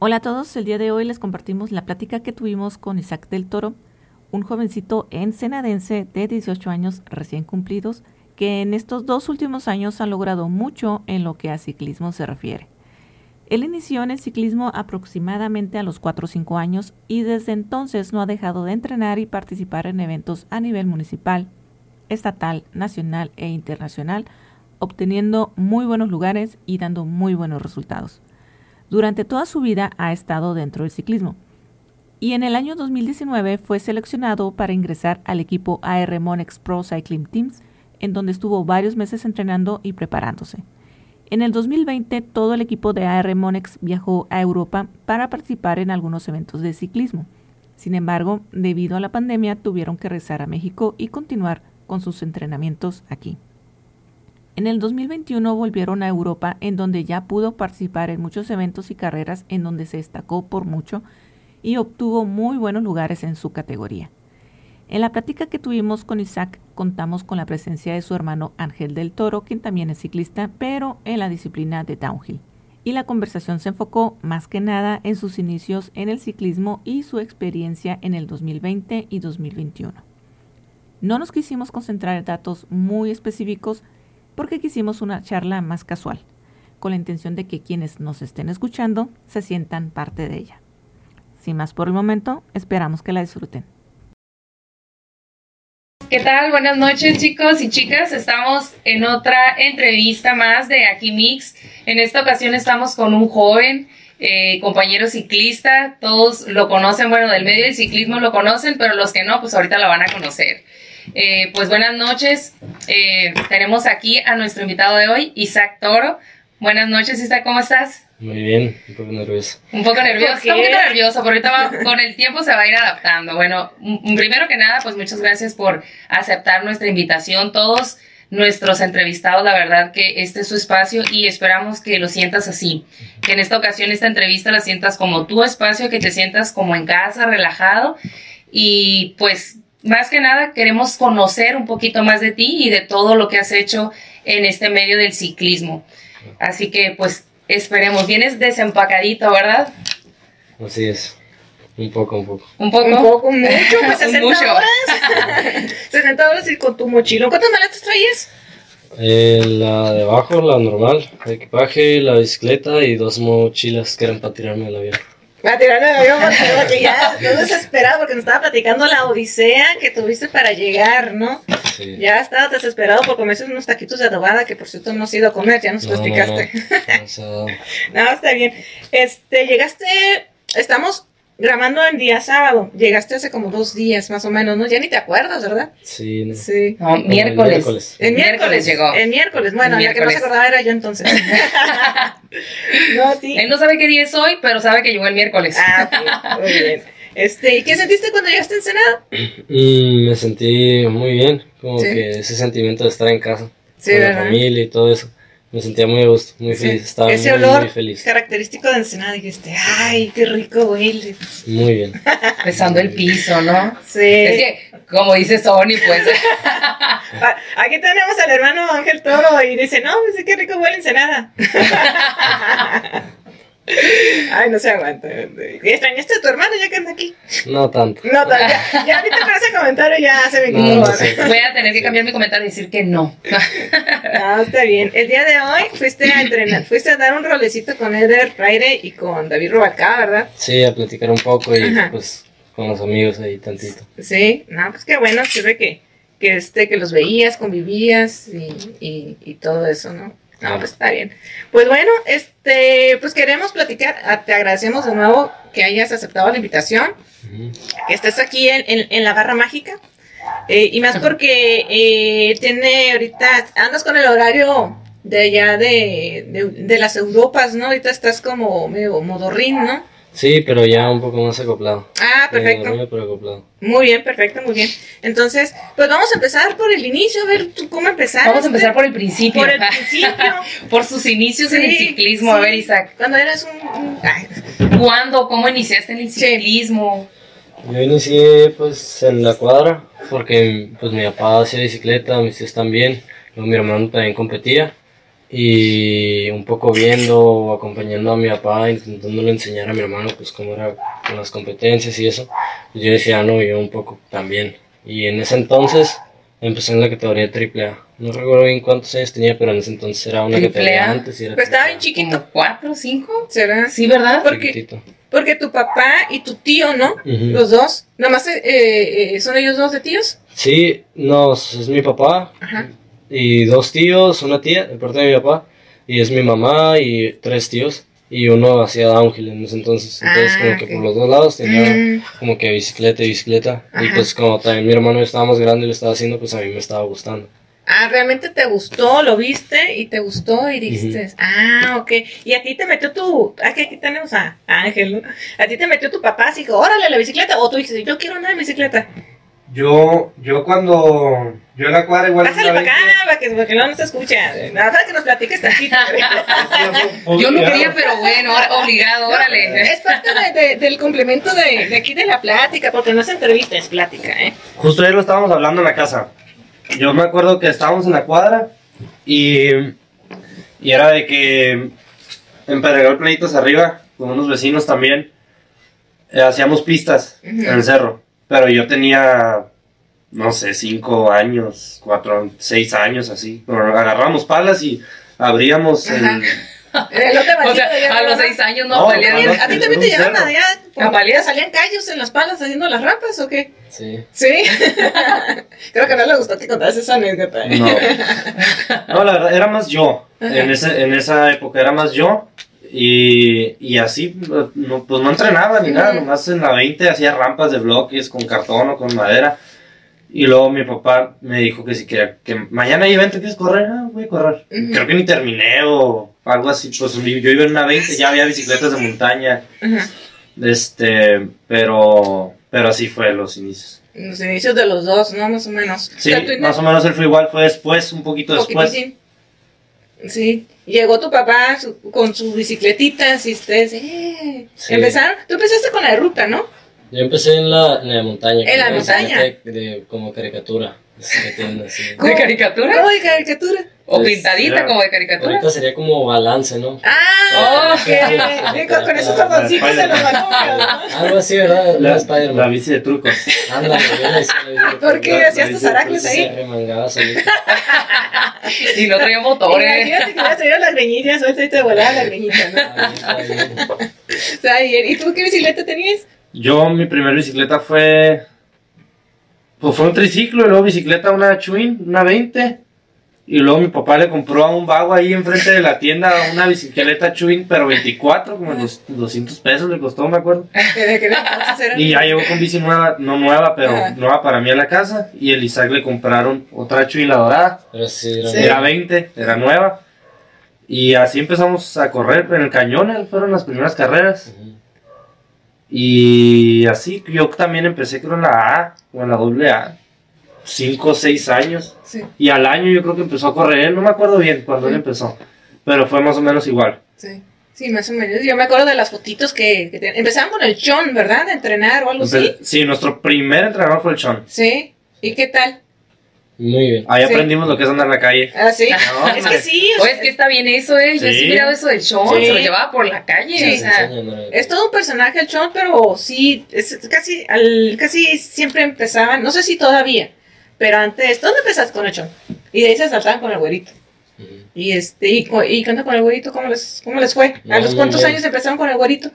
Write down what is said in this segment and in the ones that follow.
Hola a todos, el día de hoy les compartimos la plática que tuvimos con Isaac del Toro, un jovencito ensenadense de 18 años recién cumplidos, que en estos dos últimos años ha logrado mucho en lo que a ciclismo se refiere. Él inició en el ciclismo aproximadamente a los 4 o 5 años y desde entonces no ha dejado de entrenar y participar en eventos a nivel municipal, estatal, nacional e internacional, obteniendo muy buenos lugares y dando muy buenos resultados. Durante toda su vida ha estado dentro del ciclismo y en el año 2019 fue seleccionado para ingresar al equipo AR Monex Pro Cycling Teams, en donde estuvo varios meses entrenando y preparándose. En el 2020 todo el equipo de AR Monex viajó a Europa para participar en algunos eventos de ciclismo. Sin embargo, debido a la pandemia tuvieron que regresar a México y continuar con sus entrenamientos aquí. En el 2021 volvieron a Europa en donde ya pudo participar en muchos eventos y carreras en donde se destacó por mucho y obtuvo muy buenos lugares en su categoría. En la plática que tuvimos con Isaac contamos con la presencia de su hermano Ángel del Toro, quien también es ciclista, pero en la disciplina de downhill. Y la conversación se enfocó más que nada en sus inicios en el ciclismo y su experiencia en el 2020 y 2021. No nos quisimos concentrar en datos muy específicos, porque quisimos una charla más casual, con la intención de que quienes nos estén escuchando se sientan parte de ella. Sin más por el momento, esperamos que la disfruten. ¿Qué tal? Buenas noches chicos y chicas. Estamos en otra entrevista más de Aquí Mix. En esta ocasión estamos con un joven eh, compañero ciclista. Todos lo conocen, bueno, del medio del ciclismo lo conocen, pero los que no, pues ahorita lo van a conocer. Eh, pues buenas noches. Eh, tenemos aquí a nuestro invitado de hoy, Isaac Toro. Buenas noches, Isaac, ¿cómo estás? Muy bien, un poco nervioso. Un poco nervioso, un poquito nervioso, porque ahorita con el tiempo se va a ir adaptando. Bueno, primero que nada, pues muchas gracias por aceptar nuestra invitación. Todos nuestros entrevistados, la verdad que este es su espacio y esperamos que lo sientas así. Que en esta ocasión esta entrevista la sientas como tu espacio, que te sientas como en casa, relajado. Y pues más que nada queremos conocer un poquito más de ti y de todo lo que has hecho en este medio del ciclismo. Así que pues esperemos, vienes desempacadito, ¿verdad? Así es. Un poco, un poco. Un poco. Un poco, mucho, pues 60 mucho. horas. 60 horas y con tu mochila. ¿Cuántas maletas traías? Eh, la de abajo, la normal, el equipaje, la bicicleta y dos mochilas que eran para tirarme el avión. Para tirarme el avión porque ya no desesperado porque nos estaba platicando la odisea que tuviste para llegar, ¿no? Sí. Ya estaba desesperado por comerse unos taquitos de adobada que por cierto no has ido a comer, ya nos no, platicaste. No, no, está bien. Este, llegaste, estamos grabando el día sábado. Llegaste hace como dos días más o menos, ¿no? Ya ni te acuerdas, ¿verdad? Sí. No. Sí. No, miércoles. El miércoles llegó. El miércoles. Bueno, la que no se acordaba era yo entonces. no, sí. Él no sabe qué día es hoy, pero sabe que llegó el miércoles. Ah, muy bien. Este, ¿y qué sentiste cuando llegaste a Ensenada? Mm, me sentí muy bien, como ¿Sí? que ese sentimiento de estar en casa, sí, con ¿verdad? la familia y todo eso. Me sentía muy a gusto, muy feliz, estaba Ese muy, olor muy feliz. característico de Ensenada, dijiste, ay, qué rico huele. Muy bien. Besando el piso, ¿no? Sí. Es que, como dice Sony, pues... Aquí tenemos al hermano Ángel Toro y dice, no, pues qué rico huele Ensenada. Ay, no se aguanta. ¿Extrañaste a tu hermano ya que anda aquí? No tanto. No tanto. Ya, ya ahorita con ese comentario ya se me quitó. no sé. Voy a tener que cambiar mi comentario y decir que no. No, está bien. El día de hoy fuiste a entrenar, fuiste a dar un rolecito con Eder Fraire y con David Rubalcá, ¿verdad? Sí, a platicar un poco y Ajá. pues con los amigos ahí tantito. Sí, no, pues qué bueno, sirve que, que, este, que los veías, convivías y, y, y todo eso, ¿no? No, pues está bien. Pues bueno, este, pues queremos platicar, ah, te agradecemos de nuevo que hayas aceptado la invitación, que estés aquí en, en, en la barra mágica, eh, y más porque eh, tiene ahorita, andas con el horario de allá de, de, de las Europas, ¿no? Ahorita estás como medio modorrín, ¿no? Sí, pero ya un poco más acoplado. Ah, Medio perfecto. dormido, pero acoplado. Muy bien, perfecto, muy bien. Entonces, pues vamos a empezar por el inicio, a ver tú cómo empezar. Vamos a empezar por el principio. Por el principio. por sus inicios en el Sí, ciclismo. A ver, Isaac. Cuando eras un... un- ay, ¿Cuándo? ¿Cómo iniciaste en el ciclismo? Yo inicié pues en la cuadra porque pues mi papá hacía bicicleta, mis tíos también, luego mi hermano también competía y un poco viendo, acompañando a mi papá, intentándole enseñar a mi hermano pues cómo era con las competencias y eso, pues yo decía, no, yo un poco también. Y en ese entonces empecé en la categoría AAA. No recuerdo bien cuántos años tenía, pero en ese entonces era una categoría antes. Y era pues estaba bien chiquito. ¿Cuatro, cinco? ¿Será? Sí, ¿verdad? Porque, porque tu papá y tu tío, ¿no? Los dos. ¿Nomás eh, eh, son ellos dos de tíos? Sí, no, es mi papá. Ajá y dos tíos, una tía, de parte de mi papá, y es mi mamá y tres tíos, y uno hacía downhill en ese entonces. Entonces, como ah, que por los dos lados tenía mm. como que bicicleta y bicicleta. Y pues, como también mi hermano estaba más grande y lo estaba haciendo, pues a mí me estaba gustando. Ah, realmente te gustó, lo viste y te gustó y dijiste, ah, ok. Y a ti te metió tu, aquí, aquí tenemos a Ángel, ¿no? A ti te metió tu papá, así que órale la bicicleta, o tú dices, yo quiero andar en bicicleta. Yo, yo cuando, yo en la cuadra igual... Pásale para acá, para que, porque no se escucha. Nada, para que nos platiques tantito. yo no quería, pero bueno, obligado, órale. Es parte de, del complemento de, de, aquí de la plática, porque no es entrevista, es plática, ¿eh? Justo ayer lo estábamos hablando en la casa. Yo me acuerdo que estábamos en la cuadra y, y era de que en Pedregal Planitos arriba, con unos vecinos también, eh, hacíamos pistas en el cerro. Pero yo tenía, no sé, cinco años, cuatro, seis años así. Agarramos palas y abríamos el... o sea, a los seis años no, no ¿A ti también te llevan allá? ¿A paliar? ¿Salían callos en las palas haciendo las rampas o qué? Sí. ¿Sí? Creo que no le gustó que contaras esa anécdota. No. no, la verdad, era más yo. En, ese, en esa época era más yo. Y, y así, no, pues no entrenaba ni nada, nomás en la 20 hacía rampas de bloques con cartón o con madera. Y luego mi papá me dijo que si quería, que mañana hay evento, ¿quieres correr? Ah, voy a correr. Creo que ni terminé o algo así. Pues yo iba en una 20, ya había bicicletas de montaña. Este, pero, pero así fue los inicios. Los inicios de los dos, ¿no? Más o menos. Sí, más o menos él fue igual, fue después, un poquito después. Sí. Llegó tu papá con sus bicicletitas y ustedes, eh, empezaron. Tú empezaste con la ruta, ¿no? Yo empecé en la, en la montaña. En la montaña. De, como caricatura. ¿De caricatura? ¿Cómo de caricatura? O pues, pintadita como de caricatura. Ahorita sería como balance, ¿no? Ah, ok. con, con esos cordoncitos en los balcones. Algo así, ¿verdad? La, Spider-Man. La bici de trucos. Ándale, ¿Por qué hacías tus aracles ahí? y no traía motores. Imagínate que hubieras traído las greñillas, suelta y te volaba la greñita, ¿no? o sea, ¿y tú qué bicicleta tenías? Yo, mi primera bicicleta fue. Pues fue un triciclo y luego bicicleta, una Chuin, una 20. Y luego mi papá le compró a un vago ahí enfrente de la tienda una bicicleta Chuin, pero 24, como los 200 pesos le costó, me acuerdo. y ya llegó con bici nueva, no nueva, pero nueva para mí a la casa. Y el Isaac le compraron otra Chuin, la dorada. era, 20, era nueva. Y así empezamos a correr en el cañón, fueron las primeras carreras. Y así yo también empecé creo en la A o en la doble A. 5 o 6 años. Y al año yo creo que empezó a correr, no me acuerdo bien cuando él empezó, pero fue más o menos igual. Sí. Sí, más o menos. Yo me acuerdo de las fotitos que, empezaban con el chon, ¿verdad? De entrenar o algo así. Sí, nuestro primer entrenador fue el chon. Sí. ¿Y qué tal? Muy bien. Ahí aprendimos lo que es andar en la calle. Ah, sí. es que sí. O, es que está bien eso, ¿eh? Yo sí he mirado eso del chon, se lo llevaba por la calle. O sea. Es todo un personaje el chon, pero sí, es casi, al, casi siempre empezaban, no sé si todavía, pero antes, ¿dónde empezaste con el chon? Y de ahí se saltaban con el güerito. Y este, y, y con el güerito, ¿cómo les, cómo les fue? ¿A los cuántos años empezaron con el güerito?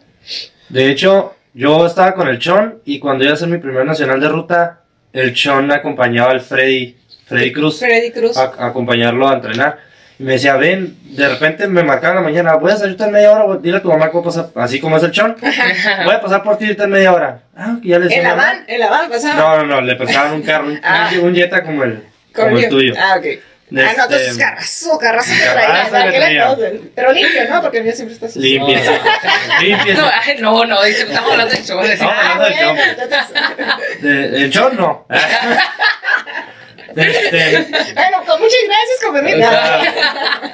De hecho, yo estaba con el chon y cuando iba a hacer mi primer nacional de ruta, el chon acompañaba al Freddy Freddy Cruz, Freddy Cruz. A, acompañarlo a entrenar. Y me decía, ven, de repente me marcaba en la mañana, voy a salirte en media hora, dile a tu mamá que voy a pasar, así como es el chon, voy a pasar por ti en media hora. Ah, ya les ¿En la van? ¿En la van pasaba? No, no, no, le pasaban un carro, un, ah. un Jetta como el, como el tuyo. Ah, ok. Ah, no, entonces este, carrazo, carrazo que traía. Pero limpio, ¿no? Porque el mío siempre está sucio. Limpio. limpio. No, no, dice, estamos hablando del chon. Estamos hablando del chon. El chon no. Este, bueno, con muchas gracias.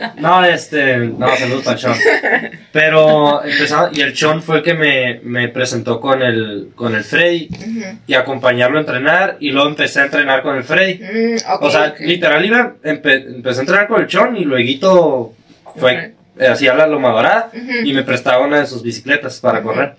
No, este, no, saludos para Sean. Pero empezaba, y el Sean fue el que me, me presentó con el, con el Freddy y acompañarlo a entrenar. Y luego empecé a entrenar con el Freddy. Mm, o sea, literal, iba, empecé a entrenar con el Sean y luego fue, eh, hacía la loma dorada y me prestaba una de sus bicicletas para correr.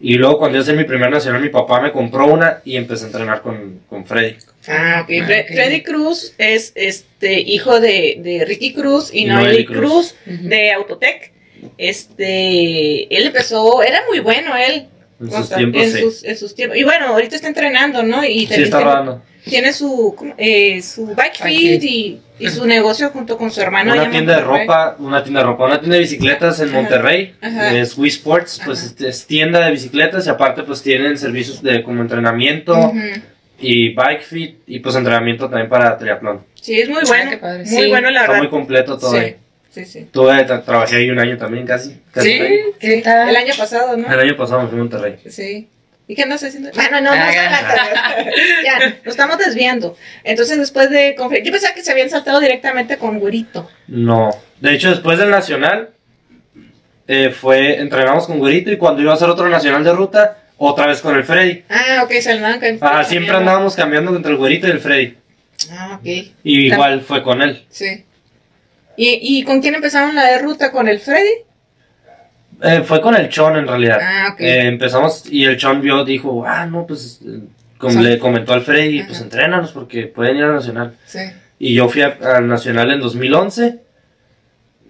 Y luego cuando yo hice mi primer nacional, mi papá me compró una y empecé a entrenar con, con Freddy. Ah, ok. Freddy Cruz es este hijo de, de Ricky Cruz y, Noeli Cruz, de Autotech. Este, él empezó, era muy bueno él. En sus tiempos, en, sus, tiempos. Y bueno, ahorita está entrenando, ¿no? Y sí, está rodando. Tiene su, eh, su bike feed y, y, su negocio junto con su hermano. Una tienda de ropa, una tienda de ropa, una tienda de bicicletas en Monterrey, es Wii Sports, pues es, tienda de bicicletas y aparte pues tienen servicios de como entrenamiento y bike fit y pues entrenamiento también para triatlón. Sí, es muy ah, bueno, muy bueno la verdad. Está muy completo todo sí. Sí, sí. Tuve, trabajé ahí un año también, casi. sí, ¿qué tal? El año pasado, ¿no? El año pasado me fui a Monterrey. Sí. ¿Y qué andas haciendo? Bueno, no, no, no, ya, nos estamos desviando. Entonces, después de... Yo pensaba que se habían saltado directamente con Güerito. No. De hecho, después del Nacional, eh, fue... Entrenamos con Güerito y cuando iba a hacer otro Nacional de ruta, otra vez con el Freddy. Ah, ok, se andaban Ah, siempre andábamos cambiando entre el Güerito y el Freddy. Ah, ok. Y igual fue con él. Sí. ¿Y, ¿Y con quién empezaron la de ruta? ¿Con el Freddy? Eh, fue con el Chon en realidad. Ah, eh, empezamos y el Chon vio, dijo, ah, no, pues como le comentó al Freddy, pues entrénanos porque pueden ir al Nacional. Sí. Y yo fui al Nacional en 2011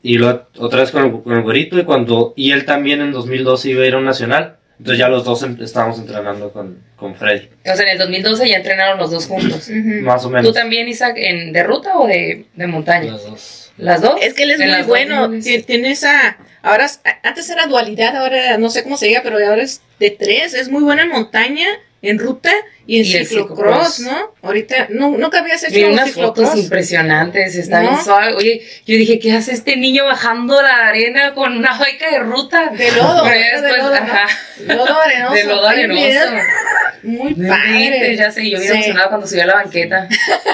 y luego otra vez con el, con el güerito y cuando y él también en 2012 iba a ir a un Nacional. Entonces ya los dos em, estábamos entrenando con, con Freddy. O sea, en el 2012 ya entrenaron los dos juntos. Más o menos. ¿Tú también, Isaac, en, de ruta o de, de montaña? Las dos. ¿Las dos? Es que él es muy bueno. Tiene esa. Ahora, antes era dualidad, ahora no sé cómo se diga, pero ahora es de tres. Es muy bueno en montaña, en ruta y en ciclocross, ¿no? Ahorita, no, nunca habías hecho Vi unas fotos impresionantes, está bien suave. Oye, yo dije, ¿qué hace este niño bajando la arena con una joica de ruta? De lodo, de lodo, ajá. lodo arenoso. De lodo arenoso. Muy padre. Ya sé, yo vi emocionada cuando subió a la banqueta.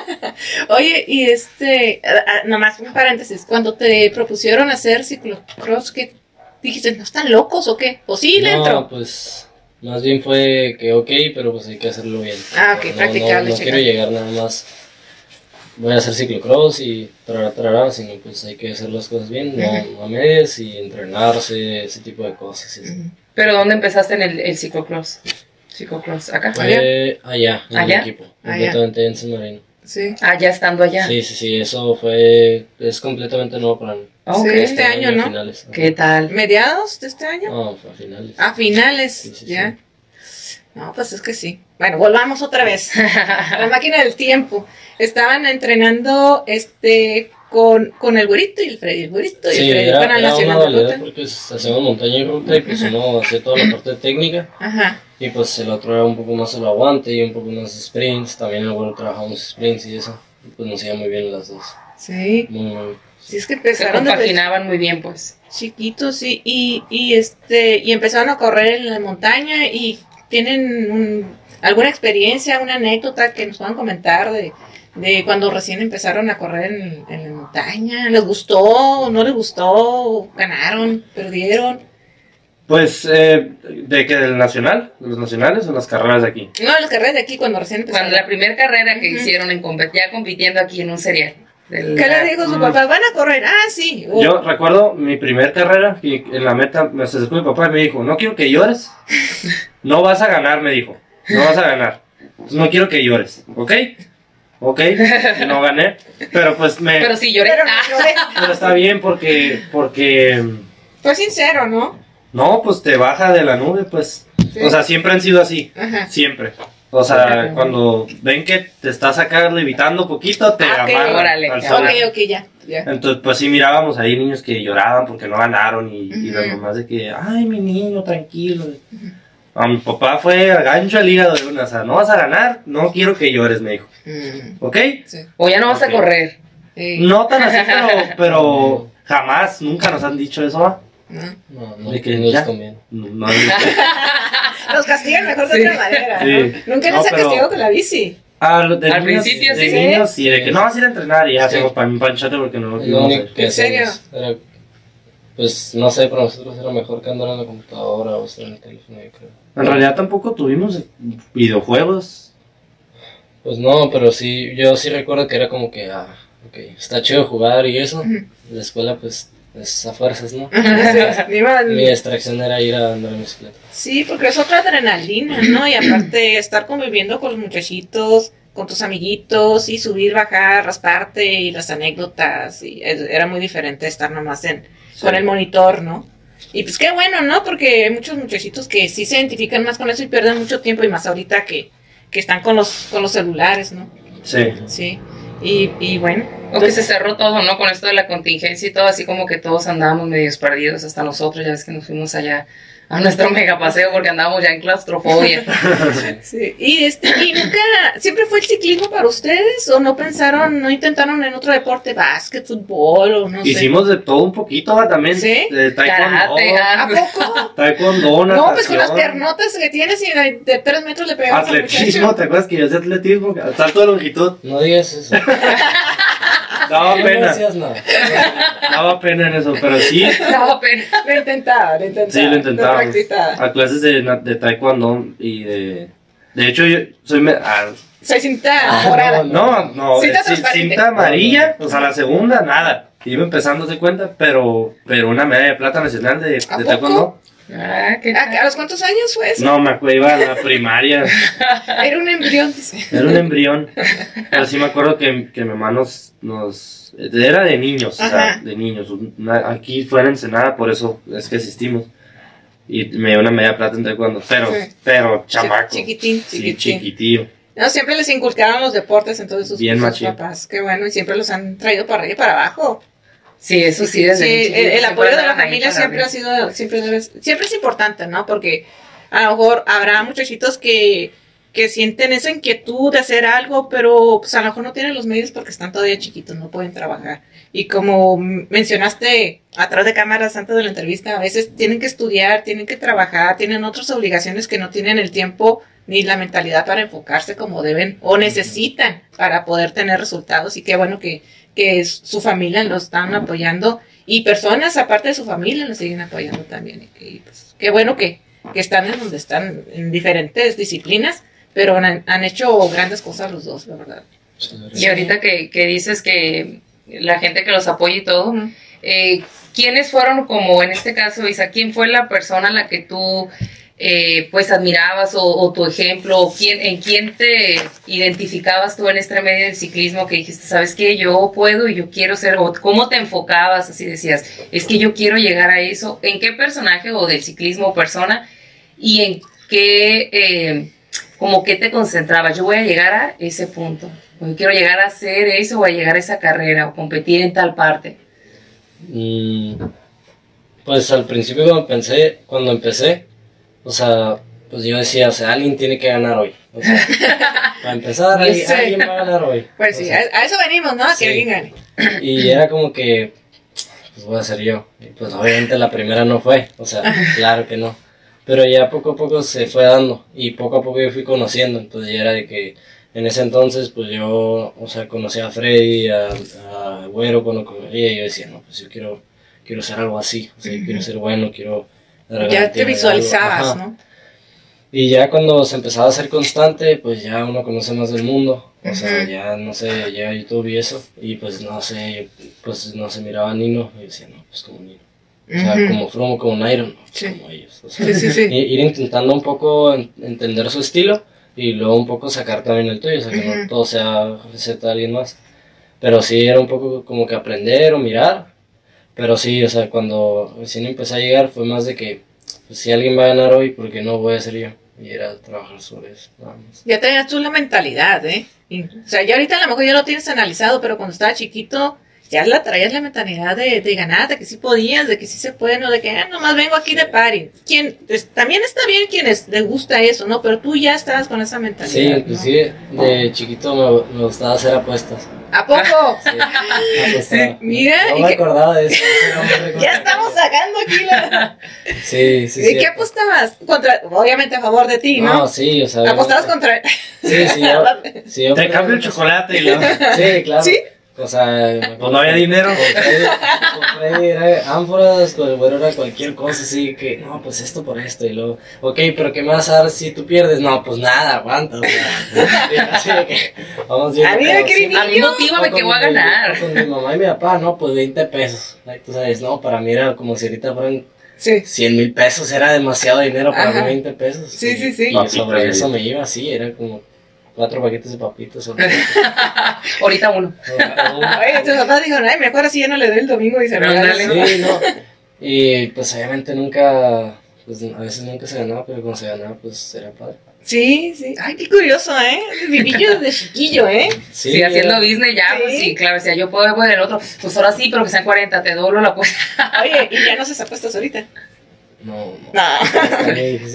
Oye, y este, nomás un paréntesis, cuando te propusieron hacer ciclocross, ¿qué dijiste? ¿No están locos o qué? ¿O sí le No, pues más bien fue que ok, pero pues hay que hacerlo bien. Ah, ok, practicable. No, quiero llegar nada más. Voy a hacer ciclocross y trará, sino pues hay que hacer las cosas bien, no, a medias y entrenarse, ese tipo de cosas. ¿Pero dónde empezaste en el, el ciclocross? Ciclocross, ¿acá? Fue allá, en el equipo, completamente en San Marino. Sí. Ah, ya estando allá. Sí, sí, sí, eso fue, es completamente nuevo para mí. Sí, este, año, ¿no? ¿Qué tal? ¿Mediados de este año? No, a finales. A finales, ya. No, pues es que sí. Bueno, volvamos otra vez. la máquina del tiempo. Estaban entrenando este con, con el güerito y el Freddy. El güerito y el Freddy. Era, era una porque hacemos montaña y ruta y pues uno hacía toda la parte técnica. Ajá. Y pues el otro era un poco más el aguante y un poco más sprints. También el güero trabajamos sprints y eso. Y pues nos iba muy bien las dos. Sí. Muy, muy Sí, es que empezaron Se compaginaban muy bien, pues. Chiquitos, y, y, y, este, y empezaron a correr en la montaña y tienen alguna experiencia, una anécdota que nos puedan comentar de, de cuando recién empezaron a correr en, en, la montaña. ¿Les gustó? ¿No les gustó? ¿Ganaron? ¿Perdieron? Pues, eh, ¿de qué? ¿Del nacional? ¿De los nacionales o las carreras de aquí? No, las carreras de aquí cuando recién empezaron. Cuando la primera carrera que hicieron en, ya compitiendo aquí en un serial. ¿Qué le dijo su papá? ¿Van a correr? Ah, sí. Yo recuerdo mi primer carrera y en la meta me acercó mi papá y me dijo, no quiero que llores. No vas a ganar, me dijo. No vas a ganar. no quiero que llores, ¿ok? Ok, no gané, pero pues me... Pero sí lloré. Pero, pero está bien porque... porque Fue sincero, ¿no? No, pues te baja de la nube, pues. O sea, siempre han sido así. Ajá. Siempre. O sea, cuando ven que te estás acá levitando poquito, te ah, okay, amarran Ok, ok, ya, ya. Entonces, pues sí mirábamos ahí niños que lloraban porque no ganaron y, y las mamás de que, ay, mi niño, tranquilo. A mi papá fue a gancho al hígado de una, o sea, no vas a ganar, no quiero que llores, me dijo. ¿Ok? Sí. O ya no vas a correr. No tan así, pero, pero jamás, nunca nos han dicho eso, ¿va? No, no, no, de que no conviene. No, no, Los castigan mejor de otra manera. Sí. Nunca les ha castigado con la bici. Ah, de Al niños, principio de sí. niños y de que no vas a ir a entrenar y ya hacemos pan, panchote porque no lo Lo único que ¿En serio? era, pues no sé, para nosotros era mejor que andar en la computadora o estar en el teléfono, yo creo. En realidad tampoco tuvimos videojuegos. Pues no, pero sí, yo sí recuerdo que era como que, ah, ok, está chido jugar y eso. La escuela, pues es a fuerzas, ¿no? Mi distracción era ir a andar en bicicleta. Sí, porque es otra adrenalina, ¿no? Y aparte estar conviviendo con los muchachitos, con tus amiguitos y subir, bajar, rasparte y las anécdotas. Y era muy diferente estar nomás en, con el monitor, ¿no? Y pues qué bueno, ¿no? Porque hay muchos muchachitos que sí se identifican más con eso y pierden mucho tiempo y más ahorita que, que están con los, con los celulares, ¿no? Sí. Sí. Y, y bueno. O que se cerró todo, ¿no? Con esto de la contingencia y todo, así como que todos andábamos medios perdidos, hasta nosotros, ya ves que nos fuimos allá a nuestro mega paseo porque andábamos ya en claustrofobia. sí. Y, este, y nunca, ¿siempre fue el ciclismo para ustedes? ¿O no pensaron, no intentaron en otro deporte, básquet, fútbol o no Hicimos de todo un poquito también. ¿Sí? De taekwondo. ¿A poco? taekwondo, No, pues con las piernotas que tienes y de tres metros le pegamos Atletismo, ¿te acuerdas que yo hacía atletismo? Salto de longitud. No digas eso. Daba pena. No Daba pena en eso, pero sí. Daba pena. Lo intentaba, lo intentaba. Sí, lo intentaba. A clases de, de taekwondo y de... De hecho, yo soy... Me, ah, soy cinta ah, morada. No, no, cinta, cinta amarilla, o sea, la segunda, nada. Iba empezando, se cuenta, pero, pero una medalla de plata nacional de, de taekwondo. Ah, ¿A, los cuántos años fue eso? No, me acuerdo, iba a la primaria. Era un embrión, dice. Era un embrión. Pero sí me acuerdo que, que mi mamá nos, nos... Era de niños, o sea, de niños. aquí fue en Ensenada, por eso es que asistimos. Y me dio una media plata entre cuando, pero, pero chamaco. Chiquitín, chiquitín. Sí, chiquitío. No, siempre les inculcaron los deportes, entonces sus, Bien sus papás. Qué bueno, y siempre los han traído para arriba y para abajo. Sí, eso sí, desde sí, el, apoyo de la familia siempre ha sido, siempre, debe, siempre es importante, ¿no? Porque a lo mejor habrá muchachitos que, que sienten esa inquietud de hacer algo, pero pues a lo mejor no tienen los medios porque están todavía chiquitos, no pueden trabajar. Y como mencionaste atrás de cámaras antes de la entrevista, a veces tienen que estudiar, tienen que trabajar, tienen otras obligaciones que no tienen el tiempo ni la mentalidad para enfocarse como deben o necesitan para poder tener resultados. Y qué bueno que, que su familia lo están apoyando y personas aparte de su familia lo siguen apoyando también. Y pues, qué bueno que, que, están en donde están en diferentes disciplinas, pero han, han hecho grandes cosas los dos, la verdad. Y ahorita que, que dices que la gente que los apoya y todo, eh, ¿quiénes fueron como en este caso, Isa, quién fue la persona a la que tú eh, pues admirabas o, tu ejemplo, quién, en quién te identificabas tú en este medio del ciclismo que dijiste, sabes que yo puedo y yo quiero ser, o cómo te enfocabas, así decías, es que yo quiero llegar a eso, en qué personaje o del ciclismo o persona y en qué, eh, como que te concentrabas, yo voy a llegar a ese punto, o yo quiero llegar a hacer eso o a llegar a esa carrera o competir en tal parte. Mm, pues al principio cuando pensé, cuando empecé, o sea, pues yo decía, o sea, alguien tiene que ganar hoy. O sea, para empezar, alguien va a ganar hoy. Pues sí, a eso venimos, ¿no? A que alguien gane. Y era como que, pues voy a ser yo. Y pues obviamente la primera no fue, o sea, claro que no. Pero ya poco a poco se fue dando y poco a poco yo fui conociendo. Entonces ya era de que en ese entonces, pues yo, o sea, conocí a Freddy, a, a Güero cuando conocía y yo decía, no, pues yo quiero, quiero ser algo así, o sea, yo quiero ser bueno, quiero ya te visualizabas, ¿no? Y ya cuando se empezaba a ser constante, pues ya uno conoce más del mundo. O sea, ya no sé, llega YouTube y eso. Y pues no sé, pues no se miraba a Nino. Y decía, no, pues como Nino. O sea, como Fromo, como no, pues como ellos. O sea, sí, sí, sí. Ir intentando un poco entender su estilo y luego un poco sacar también el tuyo. O sea, que no todo sea receta de alguien más. Pero sí era un poco como que aprender o mirar pero sí, o sea, cuando recién empecé a llegar fue más de que pues, si alguien va a ganar hoy, porque no voy a ser yo? Y era trabajar sobre eso, nada más. Ya tenías tú la mentalidad, ¿eh? o sea, ya ahorita a lo mejor ya lo tienes analizado, pero cuando estaba chiquito ya la traías la mentalidad de, de ganar, de que sí podías, de que sí se puede, no de que ah, nomás vengo aquí de pari. Quien, pues, también está bien quienes les gusta eso, ¿no? Pero tú ya estabas con esa mentalidad. Sí, inclusive de chiquito me, me, gustaba hacer apuestas. ¿A poco? Sí, mira. No me acordaba de eso. ya estamos sacando aquí la. Sí, sí. ¿Y qué apostabas? Contra, obviamente a favor de ti, ¿no? No, sí, o sea. ¿Apostabas contra.? Sí, sí, yo. sí yo Te cambio el chocolate y luego. Sí, claro. ¿Sí? O sea, pues no había dinero. Compré, era ánforas, con el bueno era cualquier cosa así que, no, pues esto por esto. Y luego, ok, pero ¿qué me vas a dar si tú pierdes? No, pues nada, aguanta. O sea, así de que, vamos a ver, qué A mí motívame que voy a ganar. Con mi mamá y mi papá, no, pues 20 pesos. Tú sabes, no, para mí era como si ahorita fueran Sí. 100 mil pesos era demasiado dinero para mí, 20 pesos. Sí, sí, sí. Y sobre eso me iba así, era como cuatro paquetes de papitos. Ahorita uno. Oye, tu papá dijo, ay, me acuerdo si ya no le doy el domingo y se regala. Sí, no. Y pues obviamente nunca, pues a veces nunca se ganaba, pero cuando se ganaba, pues era padre. Sí, sí. Ay, qué curioso, ¿eh? Vivillo desde chiquillo, ¿eh? Sí, sí haciendo business ya, pues sí, claro, decía, yo puedo poner el otro, pues ahora sí, pero que sean 40, te doblo la apuesta. Oye, y ya no se apuestas ahorita. No, no.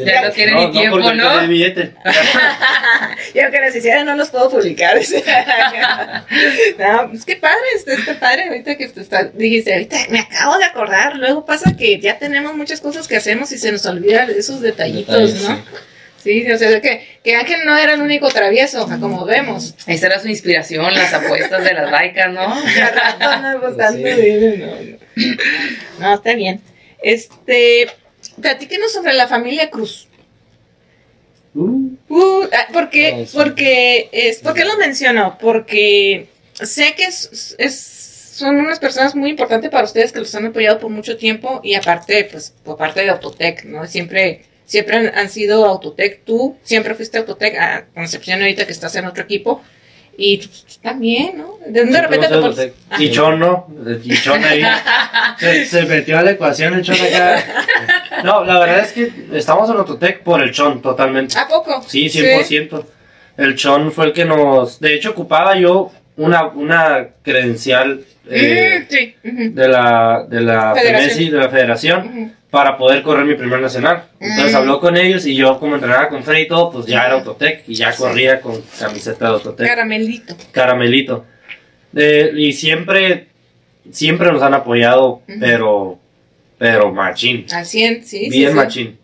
ya no tiene ni tiempo, ¿no? ¿no? No billete. Yo que les hiciera no los puedo publicar. no, es que padre, está, está padre ahorita que está, dijiste, ahorita me acabo de acordar, luego pasa que ya tenemos muchas cosas que hacemos y se nos olvidan esos detallitos, ¿no? Sí. o sea, que, que Ángel no era el único travieso, como vemos. Esa era su inspiración, las apuestas de las baicas, ¿no? rato no, sí. no, no. no, está bien. Este, platíquenos sobre la familia Cruz. Uh. Uh, ah, ¿por, qué, porque, es, ¿Por qué lo menciono? Porque sé que es, es, son unas personas muy importantes para ustedes que los han apoyado por mucho tiempo y aparte, pues, por parte de Autotech, ¿no? Siempre, siempre han, sido Autotech. Tú siempre fuiste Autotech, a concepción ahorita que estás en otro equipo. Y pues, también, ¿no? De, de repente te pones... Y Chon, ¿no? Y Chon ahí se, se, metió a la ecuación el Chon acá. No, la verdad es que estamos en Autotech por el Chon, totalmente. ¿A poco? Sí, 100%. El Chon fue el que nos... De hecho, ocupaba yo una, una credencial eh, sí. de la, de la federación, de la federación para poder correr mi primer nacional. Entonces mm. habló con ellos y yo como entrenaba con Freddy y todo, pues ya era Autotec y ya corría con camiseta de Autotec. Caramelito. Caramelito. Eh, y siempre, siempre nos han apoyado, pero, pero machín. Al 100, sí. Bien machín.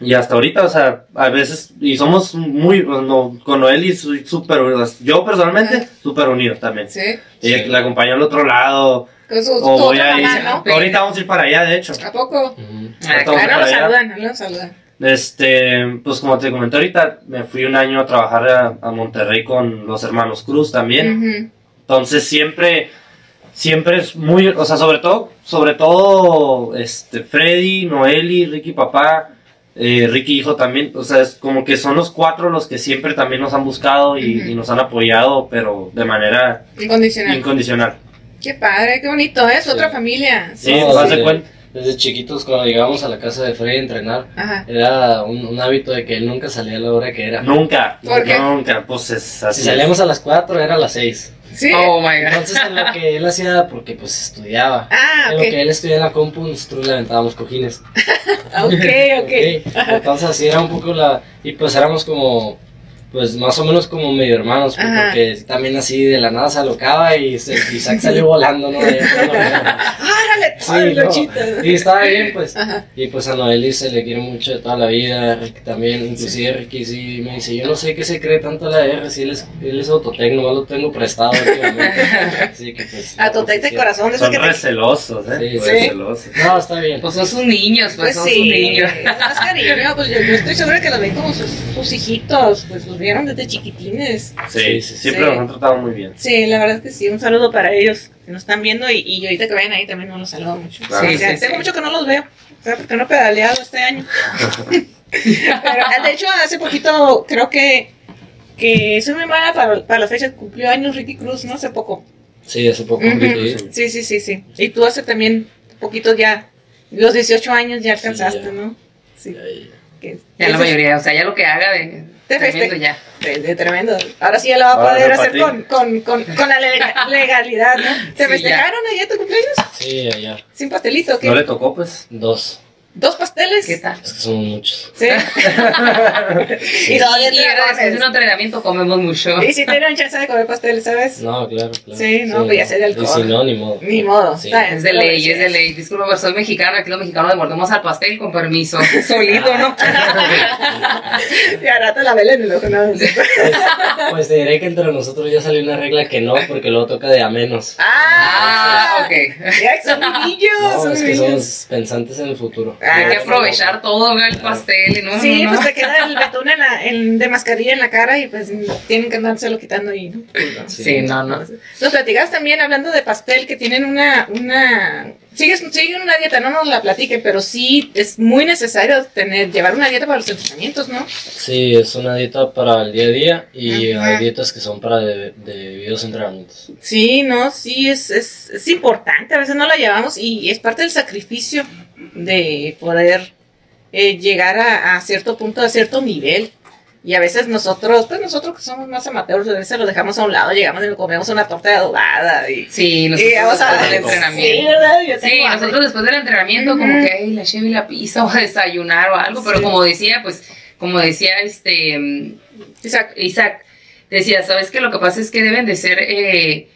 Y hasta ahorita, o sea, a veces, y somos muy, no, con Noeli soy súper, yo personalmente, súper unidos también. Sí. Y la acompañó al otro lado, o voy a ir, Ahorita vamos a ir para allá, de hecho. ¿A poco? Ah, claro, nos saludan, nos saludan. Este, pues como te comenté ahorita, me fui un año a trabajar a, Monterrey con los hermanos Cruz también. Entonces siempre, siempre es muy, o sea, sobre todo, sobre todo, este, Freddy, Noeli, Ricky Papá, eh, Ricky Hijo también, o sea, es como que son los cuatro los que siempre también nos han buscado y, y nos han apoyado, pero de manera incondicional. incondicional. Qué padre, qué bonito, es otra familia. Sí, desde, desde chiquitos cuando llegábamos a la casa de Freddy a entrenar, era un, hábito de que él nunca salía a la hora que era. Nunca, ¿Por qué? nunca, pues es así. Si salíamos a las 4 era a las 6. Sí. Oh my god. Entonces en lo que él hacía, porque pues estudiaba. Ah, En lo que él estudiaba en la compu, nosotros le aventábamos cojines. ok, ok. okay. Entonces así era un poco la... Y pues éramos como pues más o menos como medio hermanos, pues, porque también así de la nada se alocaba y, se, Isaac salió volando, ¿no? ¡Árale! Sí, y estaba bien, pues. Y pues a Noeli se le quiere mucho de toda la vida, Ricky también, inclusive Ricky sí me dice, yo no sé qué se cree tanto la R, si él es, él es autotec, nomás lo tengo prestado Así que pues... Autotec de corazón, Son recelosos, ¿eh? Sí, recelosos. No, está bien. Pues son sus niños, pues, pues son sus niños. Más cariño, pues yo, yo, estoy segura que lo ven como sus, sus hijitos, pues los vieron desde chiquitines. Sí, sí siempre nos han tratado muy bien. Sí, la verdad es que sí. Un saludo para ellos que nos están viendo y, y ahorita que vayan ahí también nos los saludo mucho. sí, tengo mucho que no los veo, porque no he pedaleado este año. Pero, ah, de hecho, hace poquito creo que, que soy muy mala para, para las fechas. Cumplió años Ricky Cruz, ¿no? Hace poco. Sí, hace poco. Sí, sí, sí, sí. Y tú hace también poquito ya, los 18 años ya alcanzaste, ¿no? Sí. Ya, la mayoría, o sea, ya lo que haga de tremendo ya. De, tremendo. Ahora sí ya lo va a poder hacer con, con, con, con, la legalidad, ¿no? ¿Te festejaron allá tu cumpleaños? Sí, allá. ¿Sin pastelito? ¿qué? ¿No le tocó, pues? Dos. ¿Dos pasteles? ¿Qué tal? Es que son muchos. Sí. y todavía después de un entrenamiento comemos mucho. Y si tienen chance de comer pasteles, ¿sabes? No, claro, claro. Sí, no, voy a hacer alcohol. Y si no, ni modo. Ni modo. Sí. Es de ley, es de ley. Disculpa, pero soy mexicana, aquí los mexicanos mordemos al pastel con permiso. Solito, ¿no? y ahora te la vela en el ojo, no. Pues te diré que entre nosotros ya salió una regla que no, porque luego toca de a menos. Ah, ok. Ya, son niños. No, son es que somos pensantes en el futuro. Hay que aprovechar todo el pastel, ¿no? Sí, pues te queda el betún en la, en, de mascarilla en la cara y pues tienen que andárselo quitando ahí, ¿no? Sí, no, no. Nos platicabas también hablando de pastel que tienen una, una sigues, siguen una dieta, no nos la platiquen, pero sí es muy necesario tener, llevar una dieta para los entrenamientos, ¿no? Sí, es una dieta para el día a día y hay dietas que son para de, debidos entrenamientos. Sí, no, sí, es, es, es importante, a veces no la llevamos y es parte del sacrificio de poder eh, llegar a, a, cierto punto, a cierto nivel. Y a veces nosotros, pues nosotros que somos más amateurs, a veces lo dejamos a un lado, llegamos y nos comemos una torta de adobada. Y, sí, nosotros después del entrenamiento. Sí, ¿verdad? sí, nosotros después del entrenamiento, como que la cheve y la pizza o a desayunar o algo, pero como decía, pues, como decía este Isaac, Isaac decía, ¿sabes qué? Lo que pasa es que deben de ser, eh,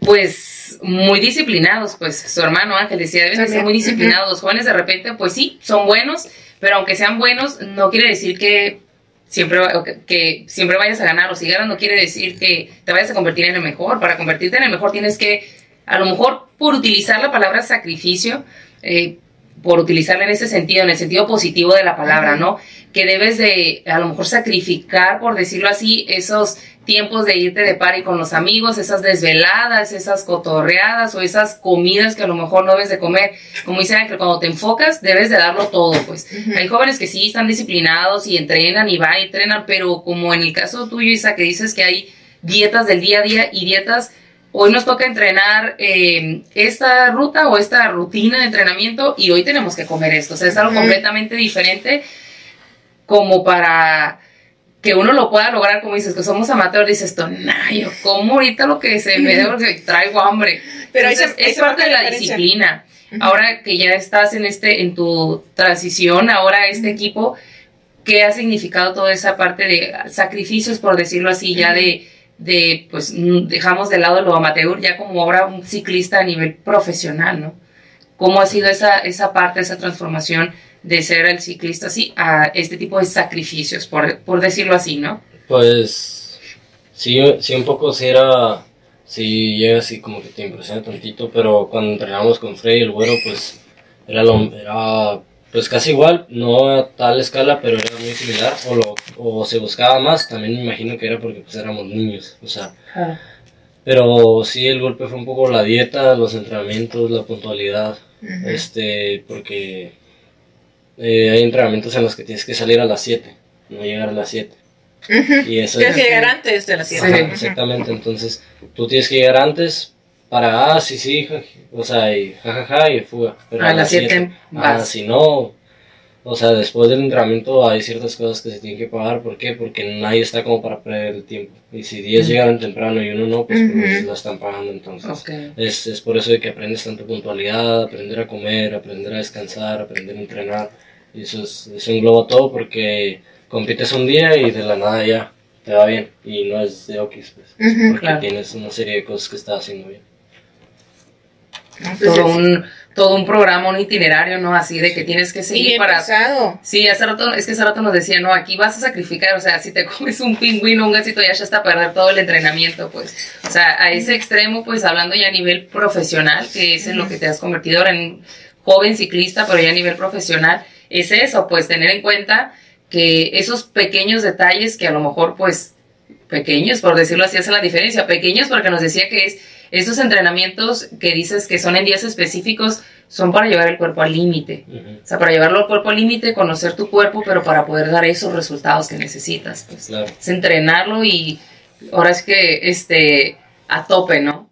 pues, muy disciplinados, pues, su hermano Ángel decía, deben de ser muy disciplinados. Los jóvenes de repente, pues sí, son buenos, pero aunque sean buenos, no quiere decir que siempre que siempre vayas a ganar o si ganas no quiere decir que te vayas a convertir en el mejor. Para convertirte en el mejor tienes que, a lo mejor por utilizar la palabra sacrificio, eh, por utilizarla en ese sentido, en el sentido positivo de la palabra, ¿no? Que debes de, a lo mejor, sacrificar, por decirlo así, esos tiempos de irte de party con los amigos, esas desveladas, esas cotorreadas o esas comidas que a lo mejor no debes de comer. Como dice que cuando te enfocas debes de darlo todo, pues. Hay jóvenes que sí están disciplinados y entrenan y van y entrenan, pero como en el caso tuyo, Isa, que dices que hay dietas del día a día y dietas hoy nos toca entrenar eh, esta ruta o esta rutina de entrenamiento y hoy tenemos que comer esto. O sea, es algo completamente diferente como para que uno lo pueda lograr, como dices, que somos amateurs, dices esto, nah, yo como ahorita lo que se me dé porque traigo hambre. Pero es, parte de la disciplina. Ahora que ya estás en este, en tu transición, ahora este equipo, ¿qué ha significado toda esa parte de sacrificios, por decirlo así, ya de, de, pues, dejamos de lado lo amateur, ya como ahora un ciclista a nivel profesional, ¿no? ¿Cómo ha sido esa, esa parte, esa transformación de ser el ciclista así a este tipo de sacrificios, por, por decirlo así, ¿no? Pues sí, sí un poco sí era, sí llega así como que te impresiona tantito, pero cuando entrenamos con Frey el güero, pues era, lo, era pues casi igual, no a tal escala, pero era muy similar, o, lo, o se buscaba más, también me imagino que era porque pues éramos niños, o sea... Pero sí, el golpe fue un poco la dieta, los entrenamientos, la puntualidad, este, porque eh, hay entrenamientos en los que tienes que salir a las 7, no llegar a las 7. Y eso tienes que llegar antes de las 7. exactamente, entonces tú tienes que llegar antes para, ah, sí, sí, o sea, y jajaja, y fuga. Pero a, las 7 Ah, si no, o sea, después del entrenamiento hay ciertas cosas que se tienen que pagar. ¿Por qué? Porque nadie está como para perder el tiempo. Y si 10 llegaron temprano y uno no, pues, pues la están pagando entonces. Es, es por eso de que aprendes tanto puntualidad, aprender a comer, aprender a descansar, aprender a entrenar. Y eso, es, eso engloba todo porque compites un día y de la nada ya te va bien. Y no es de okis, pues. porque tienes una serie de cosas que estás haciendo bien. Todo un, todo un programa, un itinerario, ¿no? Así de que tienes que seguir para... Sí, hace rato, es que hace rato nos decía, no, aquí vas a sacrificar, o sea, si te comes un pingüino, un gasito, ya ya está a perder todo el entrenamiento, pues. O sea, a ese extremo, pues hablando ya a nivel profesional, que es en lo que te has convertido ahora en joven ciclista, pero ya a nivel profesional, es eso, pues tener en cuenta que esos pequeños detalles que a lo mejor pues pequeños, por decirlo así, hacen la diferencia. Pequeños porque nos decía que es estos entrenamientos que dices que son en días específicos son para llevar el cuerpo al límite. O sea, para llevarlo al cuerpo al límite, conocer tu cuerpo, pero para poder dar esos resultados que necesitas. Pues. Es entrenarlo y ahora es que este, a tope, ¿no?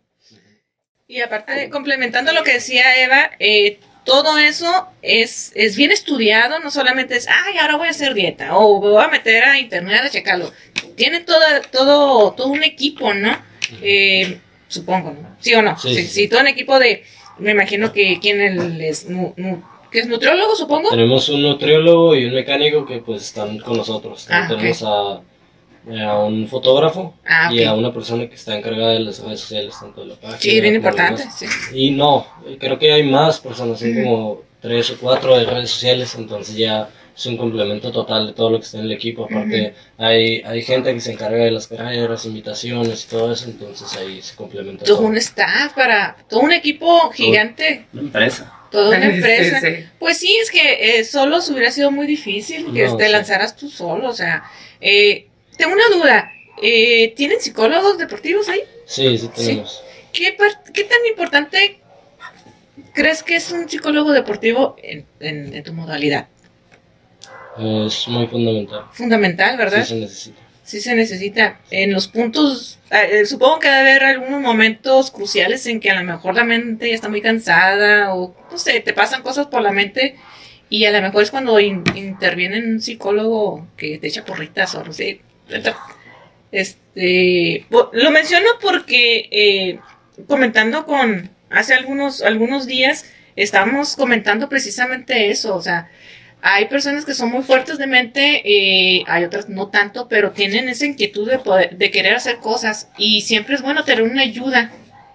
Y aparte, complementando lo que decía Eva, eh, todo eso es, es bien estudiado, no solamente es, ay, ahora voy a hacer dieta, o voy a meter a internet a checarlo. Tiene todo, todo, todo un equipo, ¿no? Eh, supongo, ¿no? ¿Sí o no? Sí, sí, todo un equipo de, me imagino que quienes les ¿Que es nutriólogo, supongo? Tenemos un nutriólogo y un mecánico que pues están con nosotros. Ah, tenemos a, a, un fotógrafo ah, y a una persona que está encargada de las redes sociales, tanto de la página. Sí, bien importante, sí. Y no, creo que hay más personas, son como tres o cuatro de redes sociales, entonces ya es un complemento total de todo lo que está en el equipo. Aparte, hay, hay gente que se encarga de las carreras, invitaciones y todo eso, entonces ahí se complementa todo. Todo un staff para, todo un equipo gigante. Una empresa. Toda una empresa. Pues sí, es que eh, solo hubiera sido muy difícil que te lanzaras tú solo. O sea, eh, tengo una duda. Eh, ¿Tienen psicólogos deportivos ahí? Sí, sí tenemos. ¿Qué, ¿Qué, tan importante crees que es un psicólogo deportivo en, en tu modalidad? Es muy fundamental. Fundamental, ¿verdad? Sí se necesita. Sí se necesita. En los puntos, eh, supongo que debe haber algunos momentos cruciales en que a lo mejor la mente ya está muy cansada o, no sé, te pasan cosas por la mente y a lo mejor es cuando interviene un psicólogo que te echa porritas o no sé. Este, lo menciono porque eh, comentando con, hace algunos, algunos días, estábamos comentando precisamente eso, o sea, hay personas que son muy fuertes de mente, eh, hay otras no tanto, pero tienen esa inquietud de, poder, de querer hacer cosas y siempre es bueno tener una ayuda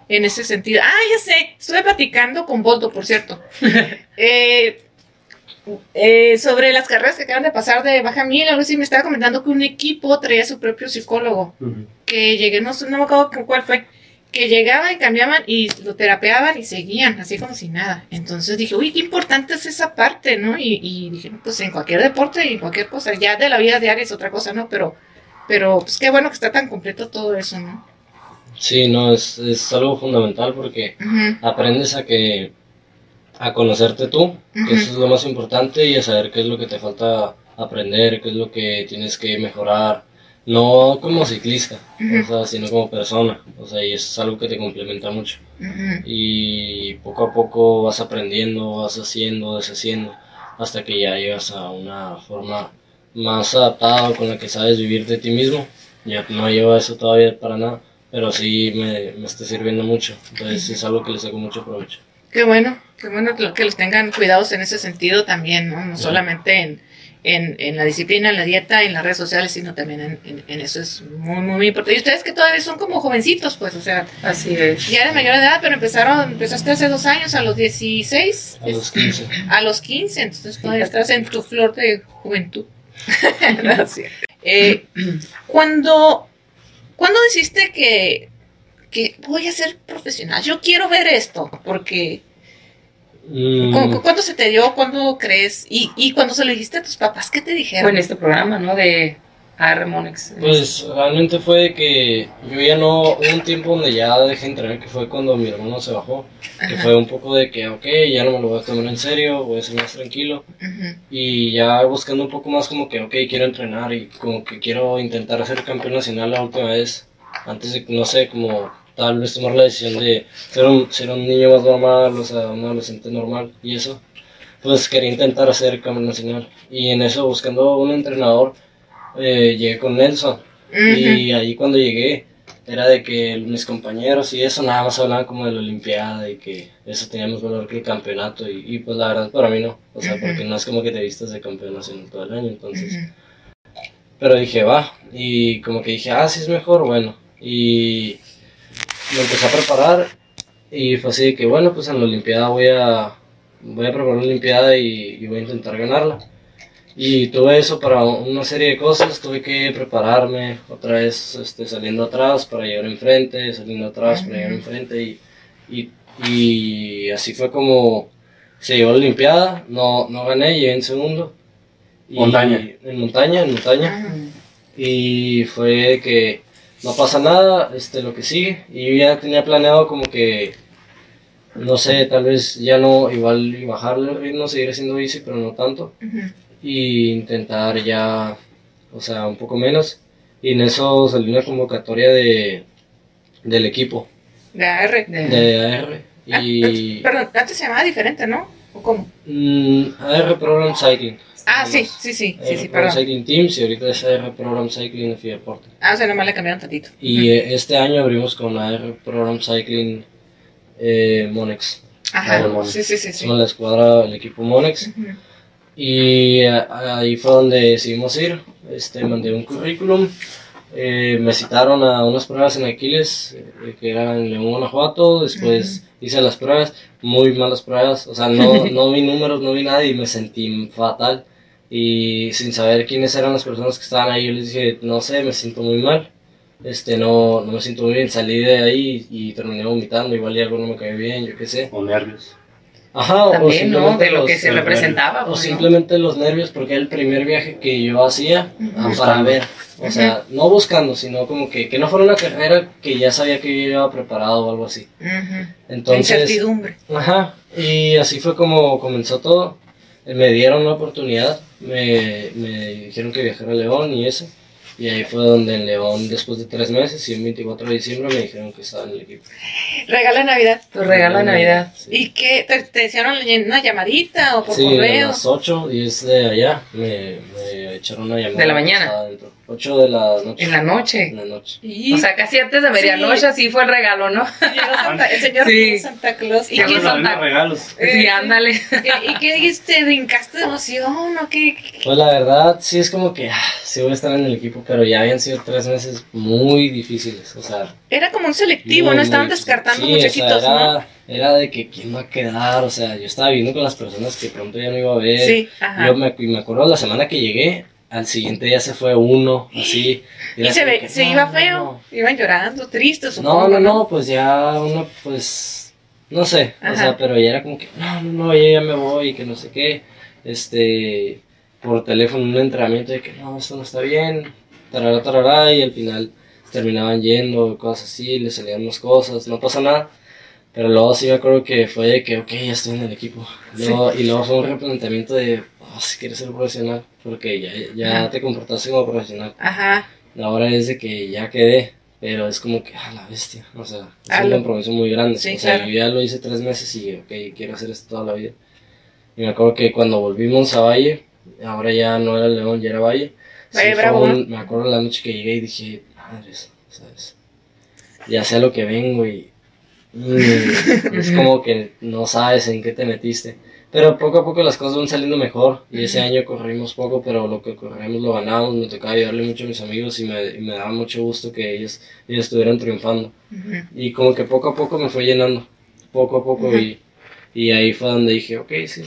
en ese sentido. Ah, ya sé, estuve platicando con Boldo, por cierto, eh, eh, sobre las carreras que acaban de pasar de Baja Mil, algo así, me estaba comentando que un equipo traía su propio psicólogo, que llegué, no, no me acuerdo cuál fue, que llegaban y cambiaban y lo terapeaban y seguían, así como si nada. Entonces dije, uy, qué importante es esa parte, ¿no? Y, dije, pues en cualquier deporte y cualquier cosa, ya de la vida diaria es otra cosa, ¿no? Pero, pero pues qué bueno que está tan completo todo eso, ¿no? Sí, no, es, es algo fundamental porque aprendes a que, a conocerte tú, que eso es lo más importante, y a saber qué es lo que te falta aprender, qué es lo que tienes que mejorar, no como ciclista, o sea, sino como persona, o sea, y es algo que te complementa mucho. Y poco a poco vas aprendiendo, vas haciendo, deshaciendo, hasta que ya llegas a una forma más adaptada con la que sabes vivir de ti mismo. Ya no llevo eso todavía para nada, pero sí me, me está sirviendo mucho, entonces es algo que le saco mucho provecho. Qué bueno, qué bueno que, los tengan cuidados en ese sentido también, ¿no? No solamente en en, en, la disciplina, en la dieta, en las redes sociales, sino también en, en, eso es muy, muy importante. Y ustedes que todavía son como jovencitos, pues, o sea, así es. Ya de mayor edad, pero empezaron, empezaste hace dos años, a los 16. A los 15. A los 15, entonces todavía estás en tu flor de juventud. eh, cuando, cuando decidiste que, que voy a ser profesional, yo quiero ver esto, porque Mm. ¿Cuándo se te dio? ¿Cuándo crees? Y, y cuando se lo dijiste a tus papás, ¿qué te dijeron? en este programa, ¿no? De AR Monex. Pues realmente fue que yo ya no, hubo un tiempo donde ya dejé entrenar, que fue cuando mi hermano se bajó, que fue un poco de que, ok, ya no me lo voy a tomar en serio, voy a ser más tranquilo, y ya buscando un poco más como que, ok, quiero entrenar y como que quiero intentar ser campeón nacional la última vez, antes de, no sé, como tal vez tomar la decisión de ser un, ser un niño más normal, o sea, un adolescente normal y eso, pues quería intentar hacer campeón nacional. Y en eso, buscando un entrenador, eh, llegué con Nelson. Y ahí cuando llegué, era de que mis compañeros y eso nada más hablaban como de la Olimpiada y que eso tenía más valor que el campeonato. Y, pues la verdad para mí no, o sea, porque no es como que te vistas de campeón nacional todo el año, entonces. Pero dije, va, y como que dije, ah, sí es mejor, bueno. Y me empecé a preparar y fue así que bueno, pues en la Olimpiada voy a, voy a preparar la Olimpiada y, voy a intentar ganarla. Y tuve eso para una serie de cosas, tuve que prepararme otra vez este, saliendo atrás para llegar enfrente, saliendo atrás para llegar enfrente y, y, y así fue como se llevó la Olimpiada, no, no gané, llegué en segundo. montaña. En montaña, en montaña. Y fue que no pasa nada, este, lo que sigue. Y yo ya tenía planeado como que, no sé, tal vez ya no, igual y bajarle el ritmo, seguir haciendo bici, pero no tanto. Y intentar ya, o sea, un poco menos. Y en eso salió una convocatoria de, del equipo. De AR. De, AR. Y... Ah, perdón, antes se llamaba diferente, ¿no? ¿O cómo? Mm, AR Program Cycling. Ah, sí, sí, sí, sí, sí, perdón. Cycling Teams y ahorita es AR Program Cycling FIA Deporte. Ah, o sea, nomás le cambiaron tantito. Y eh, este año abrimos con AR Program Cycling eh, Monex. Ajá, sí, sí, sí, Son la escuadra, el equipo Monex. Y eh, ahí fue donde decidimos ir. Este, mandé un currículum. Eh, me citaron a unas pruebas en Aquiles, eh, que eran en León, Guanajuato. Después hice las pruebas, muy malas pruebas. O sea, no, no vi números, no vi nada y me sentí fatal. Y sin saber quiénes eran las personas que estaban ahí, yo les dije, no sé, me siento muy mal. Este, no, no me siento muy bien. Salí de ahí y terminé vomitando. Igual y algo no me cayó bien, yo qué sé. O nervios. Ajá, o simplemente De lo que se representaba. O pues, simplemente los nervios, porque era el primer viaje que yo hacía para ver. O sea, no buscando, sino como que, que no fuera una carrera que ya sabía que yo iba preparado o algo así. Entonces. Incertidumbre. Ajá, y así fue como comenzó todo. Me dieron una oportunidad, me, me dijeron que viajara a León y eso. Y ahí fue donde en León, después de tres meses, y el 24 de diciembre, me dijeron que estaba en el equipo. Regalo de Navidad. Tu regalo de Navidad. ¿Y qué? ¿Te, te hicieron una llamadita o por sí, correo? a las 8 y es de allá. Me, me echaron una llamada. ¿De la mañana? 8 de la noche. ¿En la noche? En la noche. O sea, casi antes de medianoche, así fue el regalo, ¿no? Santa, el señor sí. Santa Claus. ¿Y qué Santa regalos? Sí, ándale. ¿Y qué dijiste? ¿Brincaste de emoción o qué? Pues la verdad, sí es como que ah, sí voy a estar en el equipo, pero ya habían sido tres meses muy difíciles, o sea... Era como un selectivo, ¿no? Estaban descartando sí, muchachitos, o sea, era, ¿no? Era de que quién va a quedar, o sea, yo estaba viendo con las personas que pronto ya no iba a ver. Sí, ajá. Yo me, me acuerdo la semana que llegué, al siguiente día se fue uno, así. ¿Y se, ve, se iba feo? ¿Iban llorando, tristes? No, no, no, pues ya uno, pues, no sé, o sea, pero ya era como que, no, no, no, ya, ya me voy, que no sé qué, este, por teléfono un entrenamiento de que, no, esto no está bien, tarará, tarará, y al final terminaban yendo, cosas así, le salían más cosas, no pasa nada. Pero luego sí me acuerdo que fue de que, ok, ya estoy en el equipo. Luego, Y luego fue un replanteamiento de, oh, si quieres ser profesional, porque ya, ya te comportaste como profesional. Ajá. Ahora es de que ya quedé, pero es como que, ah, la bestia. O sea, es un compromiso muy grande. Sí, o sea, yo ya lo hice tres meses y, ok, quiero hacer esto toda la vida. Y me acuerdo que cuando volvimos a Valle, ahora ya no era León, ya era Valle. Valle Bravo. me acuerdo la noche que llegué y dije, madres, ¿sabes? Ya sé a lo que vengo y Mm, es como que no sabes en qué te metiste. Pero poco a poco las cosas van saliendo mejor. Y ese año corrimos poco, pero lo que corrimos lo ganamos. Me tocaba ayudarle mucho a mis amigos y me, me daba mucho gusto que ellos, ellos estuvieran triunfando. Y como que poco a poco me fue llenando. Poco a poco. y, y ahí fue donde dije, ok, sí,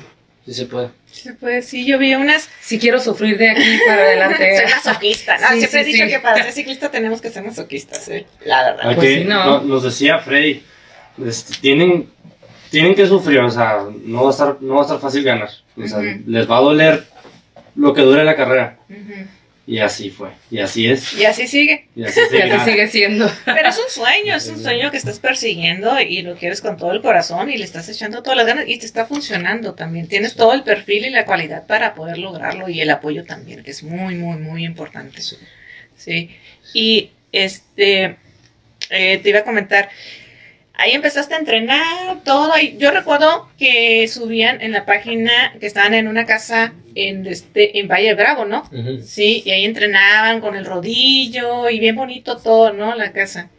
sí se puede. Sí se puede, sí, yo vi unas... Si quiero sufrir de aquí para adelante. Soy masoquista, ¿no? Siempre he dicho que para ser ciclista tenemos que ser masoquistas, ¿eh? La verdad. Pues no. Nos decía Freddy este, tienen, tienen que sufrir, o sea, no va a estar, no va a estar fácil ganar. O sea, les va a doler lo que dure la carrera. Y así fue, y así es. Y así sigue. Y así, sigue siendo. Pero es un sueño, es un sueño que estás persiguiendo y lo quieres con todo el corazón y le estás echando todas las ganas y te está funcionando también. Tienes todo el perfil y la cualidad para poder lograrlo y el apoyo también, que es muy, muy, muy importante. Sí. Y este, eh, te iba a comentar, Ahí empezaste a entrenar todo. Y yo recuerdo que subían en la página que estaban en una casa en este en Valle Bravo, ¿no? Sí, y ahí entrenaban con el rodillo y bien bonito todo, ¿no? La casa.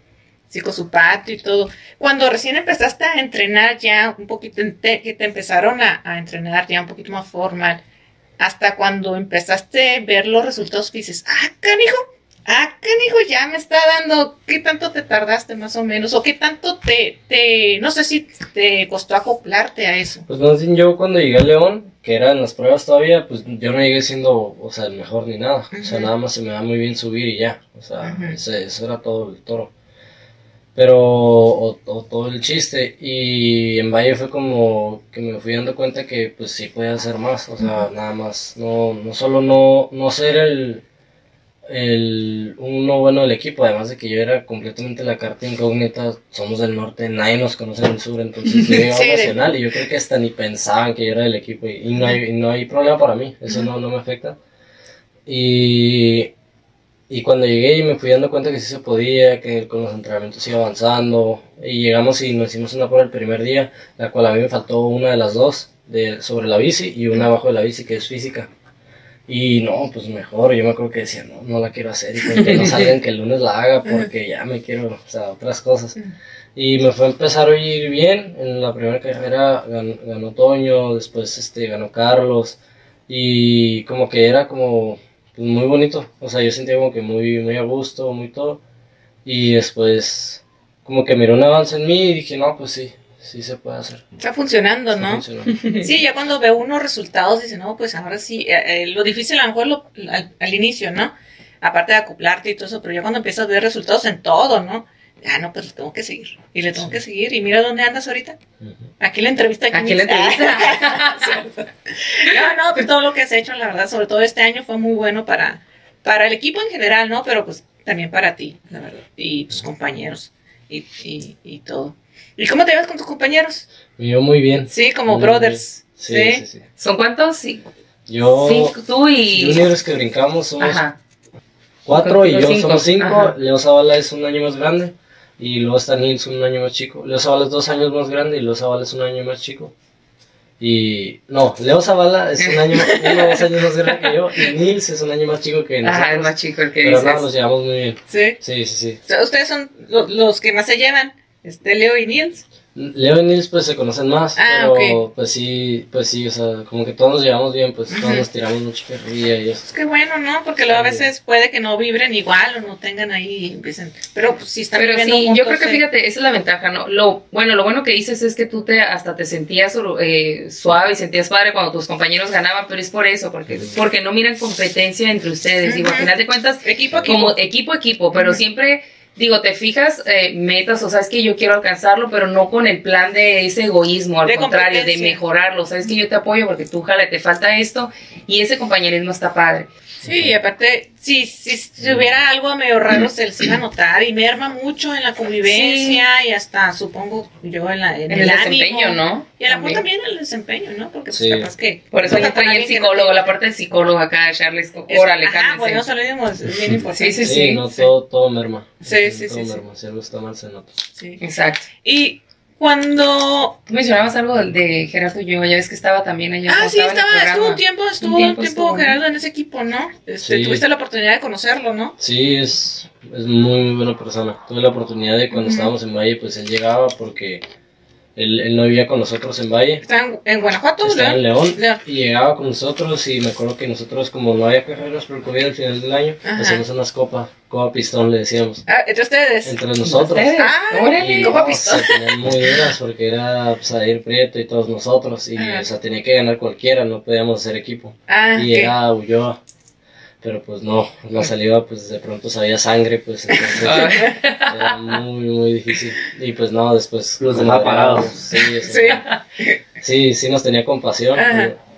Sí, con su patio y todo. Cuando recién empezaste a entrenar ya un poquito, que te empezaron a, a entrenar ya un poquito más formal, hasta cuando empezaste a ver los resultados que dices, ah, canijo, ah, canijo, ya me está dando, ¿qué tanto te tardaste más o menos? ¿O qué tanto te, te no sé si te costó acoplarte a eso? Pues más bien yo cuando llegué a León, que eran las pruebas todavía, pues yo no llegué siendo, o sea, el mejor ni nada. O sea, nada más se me da muy bien subir y ya. O sea, eso era todo el toro. Pero, o, todo el chiste. Y en Valle fue como que me fui dando cuenta que pues sí podía hacer más. O sea, nada más. No, no solo no, no ser el el, uno bueno del equipo, además de que yo era completamente la carta incógnita, somos del norte, nadie nos conoce en el sur, entonces yo iba nacional y yo creo que hasta ni pensaban que yo era del equipo y, no, hay, no hay problema para mí, eso no, no me afecta. Y, y cuando llegué y me fui dando cuenta que sí se podía, que con los entrenamientos iba avanzando y llegamos y nos hicimos una prueba el primer día, la cual a mí me faltó una de las dos de, sobre la bici y una abajo de la bici que es física. Y no, pues mejor, yo me acuerdo que decía, no, no la quiero hacer y que no salgan que el lunes la haga porque ya me quiero, o sea, otras cosas. Y me fue a empezar a ir bien. En la primera carrera ganó, Toño, después este, ganó Carlos. Y como que era como pues, muy bonito. O sea, yo sentía como que muy, muy a gusto, muy todo. Y después como que miró un avance en mí y dije, no, pues sí, sí se puede hacer. Está funcionando, ¿no? sí, ya cuando veo unos resultados, dice, no, pues ahora sí, eh, eh, lo difícil a lo mejor lo, al, inicio, ¿no? Aparte de acoplarte y todo eso, pero ya cuando empiezas a ver resultados en todo, ¿no? Ah, no, pues le tengo que seguir. Y le tengo que seguir. Y mira dónde andas ahorita. Aquí la entrevista. Aquí, la entrevista. no, no, pues todo lo que has hecho, la verdad, sobre todo este año fue muy bueno para, para el equipo en general, ¿no? Pero pues también para ti, la verdad. Y tus compañeros. Y, y, y todo. ¿Y cómo te llevas con tus compañeros? Yo muy bien. Sí, como brothers. Sí, sí, sí, ¿Son cuántos? Sí. Yo. Sí, tú y. Juniors que brincamos somos cuatro y yo somos cinco. Leo Zavala es un año más grande. Y luego está Nils un año más chico. Leo Zavala es dos años más grande y Leo Zavala es un año más chico. Y no, Leo Zavala es un año, uno dos años más grande que yo y Nils es un año más chico que nosotros. Ajá, es más chico el que Pero no, nos llevamos muy bien. ¿Sí? Sí, sí, sí. O sea, ustedes son los que más se llevan. Este, Leo y Nils. Leo y Nils pues se conocen más, ah, pero pues sí, pues sí, o sea, como que todos nos llevamos bien, pues todos nos tiramos mucha carrilla y eso. Es que bueno, ¿no? Porque luego a veces puede que no vibren igual o no tengan ahí y empiecen, pero pues sí están Pero sí, yo creo que fíjate, esa es la ventaja, ¿no? Lo bueno, lo bueno que dices es que tú te hasta te sentías eh, suave y sentías padre cuando tus compañeros ganaban, pero es por eso, porque porque no miran competencia entre ustedes, digo, al final de cuentas, equipo equipo, como equipo equipo, pero siempre digo, te fijas eh, metas, o sabes que yo quiero alcanzarlo, pero no con el plan de ese egoísmo, al contrario, de mejorarlo, sabes que yo te apoyo porque tú, jale, te falta esto y ese compañerismo está padre. Sí, y aparte, si, si, si, hubiera algo medio raro, se les iba a notar y merma mucho en la convivencia y hasta, supongo, yo en, la, en, el, desempeño, ¿no? Y a la también. también el desempeño, ¿no? Porque pues capaz que... Por eso yo traía el psicólogo, la parte del psicólogo acá, Charles, órale, Ah, bueno, eso lo es bien importante. Sí, sí, sí. no, todo, todo merma. Sí, sí, sí. Está mal se nota. Sí. Exacto. Y cuando Tú mencionabas algo de, Gerardo yo, ya ves que estaba también allá. Ah, sí, estaba, estuvo un tiempo, estuvo un tiempo, Gerardo en ese equipo, ¿no? Este, Tuviste la oportunidad de conocerlo, ¿no? Sí, es, es muy, muy buena persona. Tuve la oportunidad de cuando estábamos en Valle, pues él llegaba porque él, él, no vivía con nosotros en Valle. ¿Está en, Guanajuato? Está en León, Y llegaba con nosotros y me acuerdo que nosotros, como no había carreras por el COVID al final del año, hacíamos unas copas, copa pistón le decíamos. Ah, ¿entre ustedes? Entre nosotros. Ah, órale, copa pistón. Se tenían muy duras porque era pues, ir Prieto y todos nosotros. Y, o sea, tenía que ganar cualquiera, no podíamos hacer equipo. Ah, y llegaba Ulloa pero pues no, la saliva pues de pronto sabía sangre, pues entonces era muy, muy difícil. Y pues no, después los demás parados. Sí, sí, sí, sí nos tenía compasión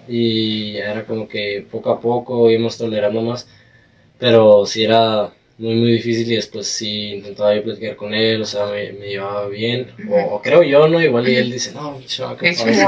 y era como que poco a poco íbamos tolerando más, pero sí era muy, muy difícil y después sí intentaba yo platicar con él, o sea, me, me llevaba bien, o, creo yo, ¿no? Igual y él dice, no, chaval, es. Pero,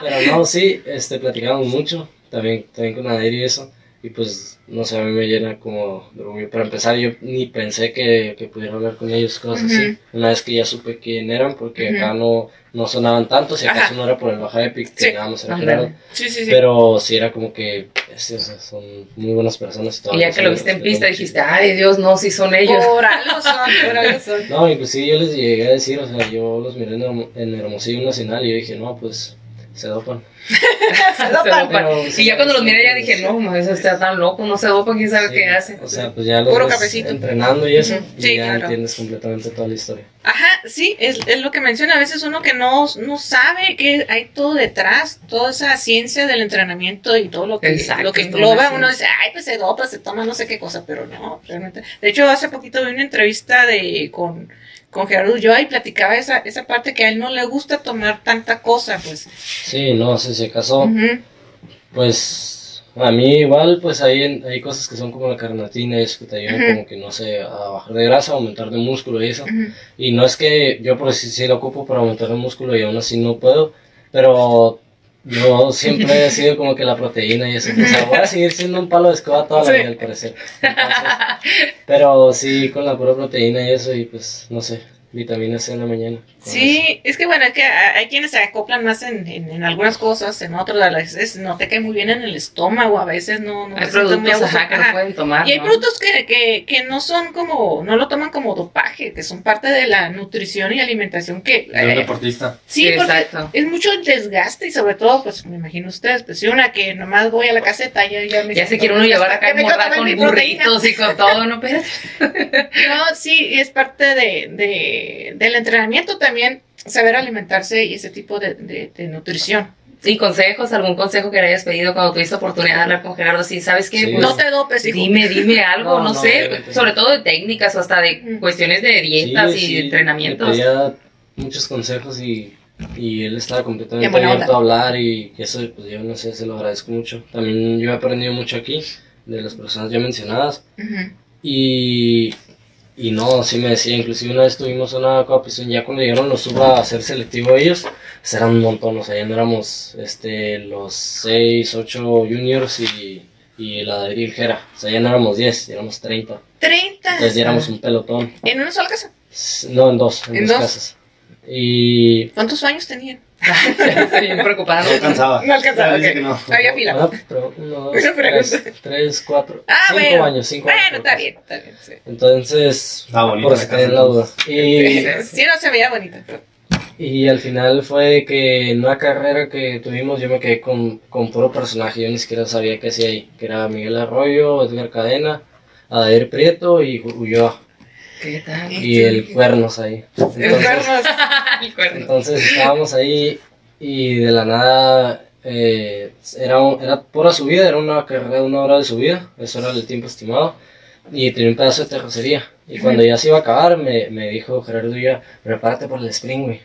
pero no, sí, este, platicamos mucho, también, también con Nadir y eso y pues no sé, a mí me llena como de orgullo. Para empezar, yo ni pensé que, que pudiera hablar con ellos, cosas así. Una vez que ya supe quién eran, porque acá no, no sonaban tanto, si acaso no era por el Baja Epic, que nada más era sí, sí, Pero sí era como que son muy buenas personas. Y, ya que lo viste en pista, dijiste, ay Dios, no, si son ellos. Por algo son, por algo son. No, inclusive yo les llegué a decir, o sea, yo los miré en, en Hermosillo Nacional y yo dije, no, pues se dopan. se dopan. y ya cuando los miré ya dije, no, eso está tan loco, no se dopan, quién sabe qué hace. O sea, pues ya los Puro cafecito. entrenando y eso, y ya entiendes completamente toda la historia. Ajá, sí, es, es, lo que menciona, a veces uno que no, no sabe que hay todo detrás, toda esa ciencia del entrenamiento y todo lo que, lo que engloba, uno dice, ay, pues se dopa, se toma no sé qué cosa, pero no, realmente. De hecho, hace poquito vi una entrevista de con con Gerardo yo y platicaba esa, esa parte que a él no le gusta tomar tanta cosa, pues. Sí, no, si se casó, pues a mí igual, pues hay, hay cosas que son como la carnatina eso que te ayudan como que, no sé, a bajar de grasa, aumentar de músculo y eso. Y no es que yo por si sí lo ocupo para aumentar de músculo y aún así no puedo, pero yo siempre he sido como que la proteína y eso. O sea, voy a seguir siendo un palo de escoba toda la vida, al parecer. pero sí, con la pura proteína y eso, y pues, no sé. Vitamina C en la mañana. Sí, es que bueno, es que hay quienes se acoplan más en, en, algunas cosas, en otras a veces no te cae muy bien en el estómago, a veces no, no hay productos muy que no pueden tomar. Y hay productos que, que, que, no son como, no lo toman como dopaje, que son parte de la nutrición y alimentación que... De un eh, deportista. Sí, exacto. es mucho desgaste y sobre todo, pues me imagino ustedes, pues si una que nomás voy a la caseta ya, ya me... Ya se quiere uno llevar acá con burritos y con todo, ¿no? Pero... no, sí, es parte de, de, del entrenamiento también saber alimentarse y ese tipo de, de, nutrición. Sí, consejos, algún consejo que le hayas pedido cuando tuviste oportunidad de hablar con Gerardo, sí, ¿sabes qué? no te dopes, hijo. Dime, dime algo, no, sé, sobre todo de técnicas o hasta de cuestiones de dietas y de entrenamientos. Me pedía muchos consejos y, y él estaba completamente abierto a hablar y eso, pues yo no sé, se lo agradezco mucho. También yo he aprendido mucho aquí de las personas ya mencionadas. Y y no, sí me decía, inclusive una vez tuvimos una Copa ya cuando llegaron los suba a ser selectivo ellos, pues eran un montón, o sea, ya no éramos este, los 6, 8 juniors y, y la de Jera, o sea, ya no éramos 10, éramos 30. ¿30? Entonces ya éramos un pelotón. ¿En una sola casa? No, en dos, en, dos, casas. Y... ¿Cuántos años tenían? Estoy bien preocupada. No alcanzaba. No alcanzaba, okay. no. Había fila. Ah, pero uno, dos, tres, tres, cuatro, ah, cinco bueno. años, cinco bueno, años. Bueno, está bien, está bien, sí. Entonces, ah, bonito, por la duda. Y, sí, no se veía bonita. Y al final fue que en una carrera que tuvimos yo me quedé con, con puro personaje, yo ni siquiera sabía qué hacía ahí, que era Miguel Arroyo, Edgar Cadena, Adair Prieto y Ulloa. ¿Qué tal? Y el cuernos ahí. Entonces, el cuernos. Entonces estábamos ahí y de la nada eh, era, era pura subida, era una carrera de una hora de subida, eso era el tiempo estimado, y tenía un pedazo de terracería. Y cuando ya se iba a acabar, me, me dijo Gerardo ya, prepárate por el sprint, güey.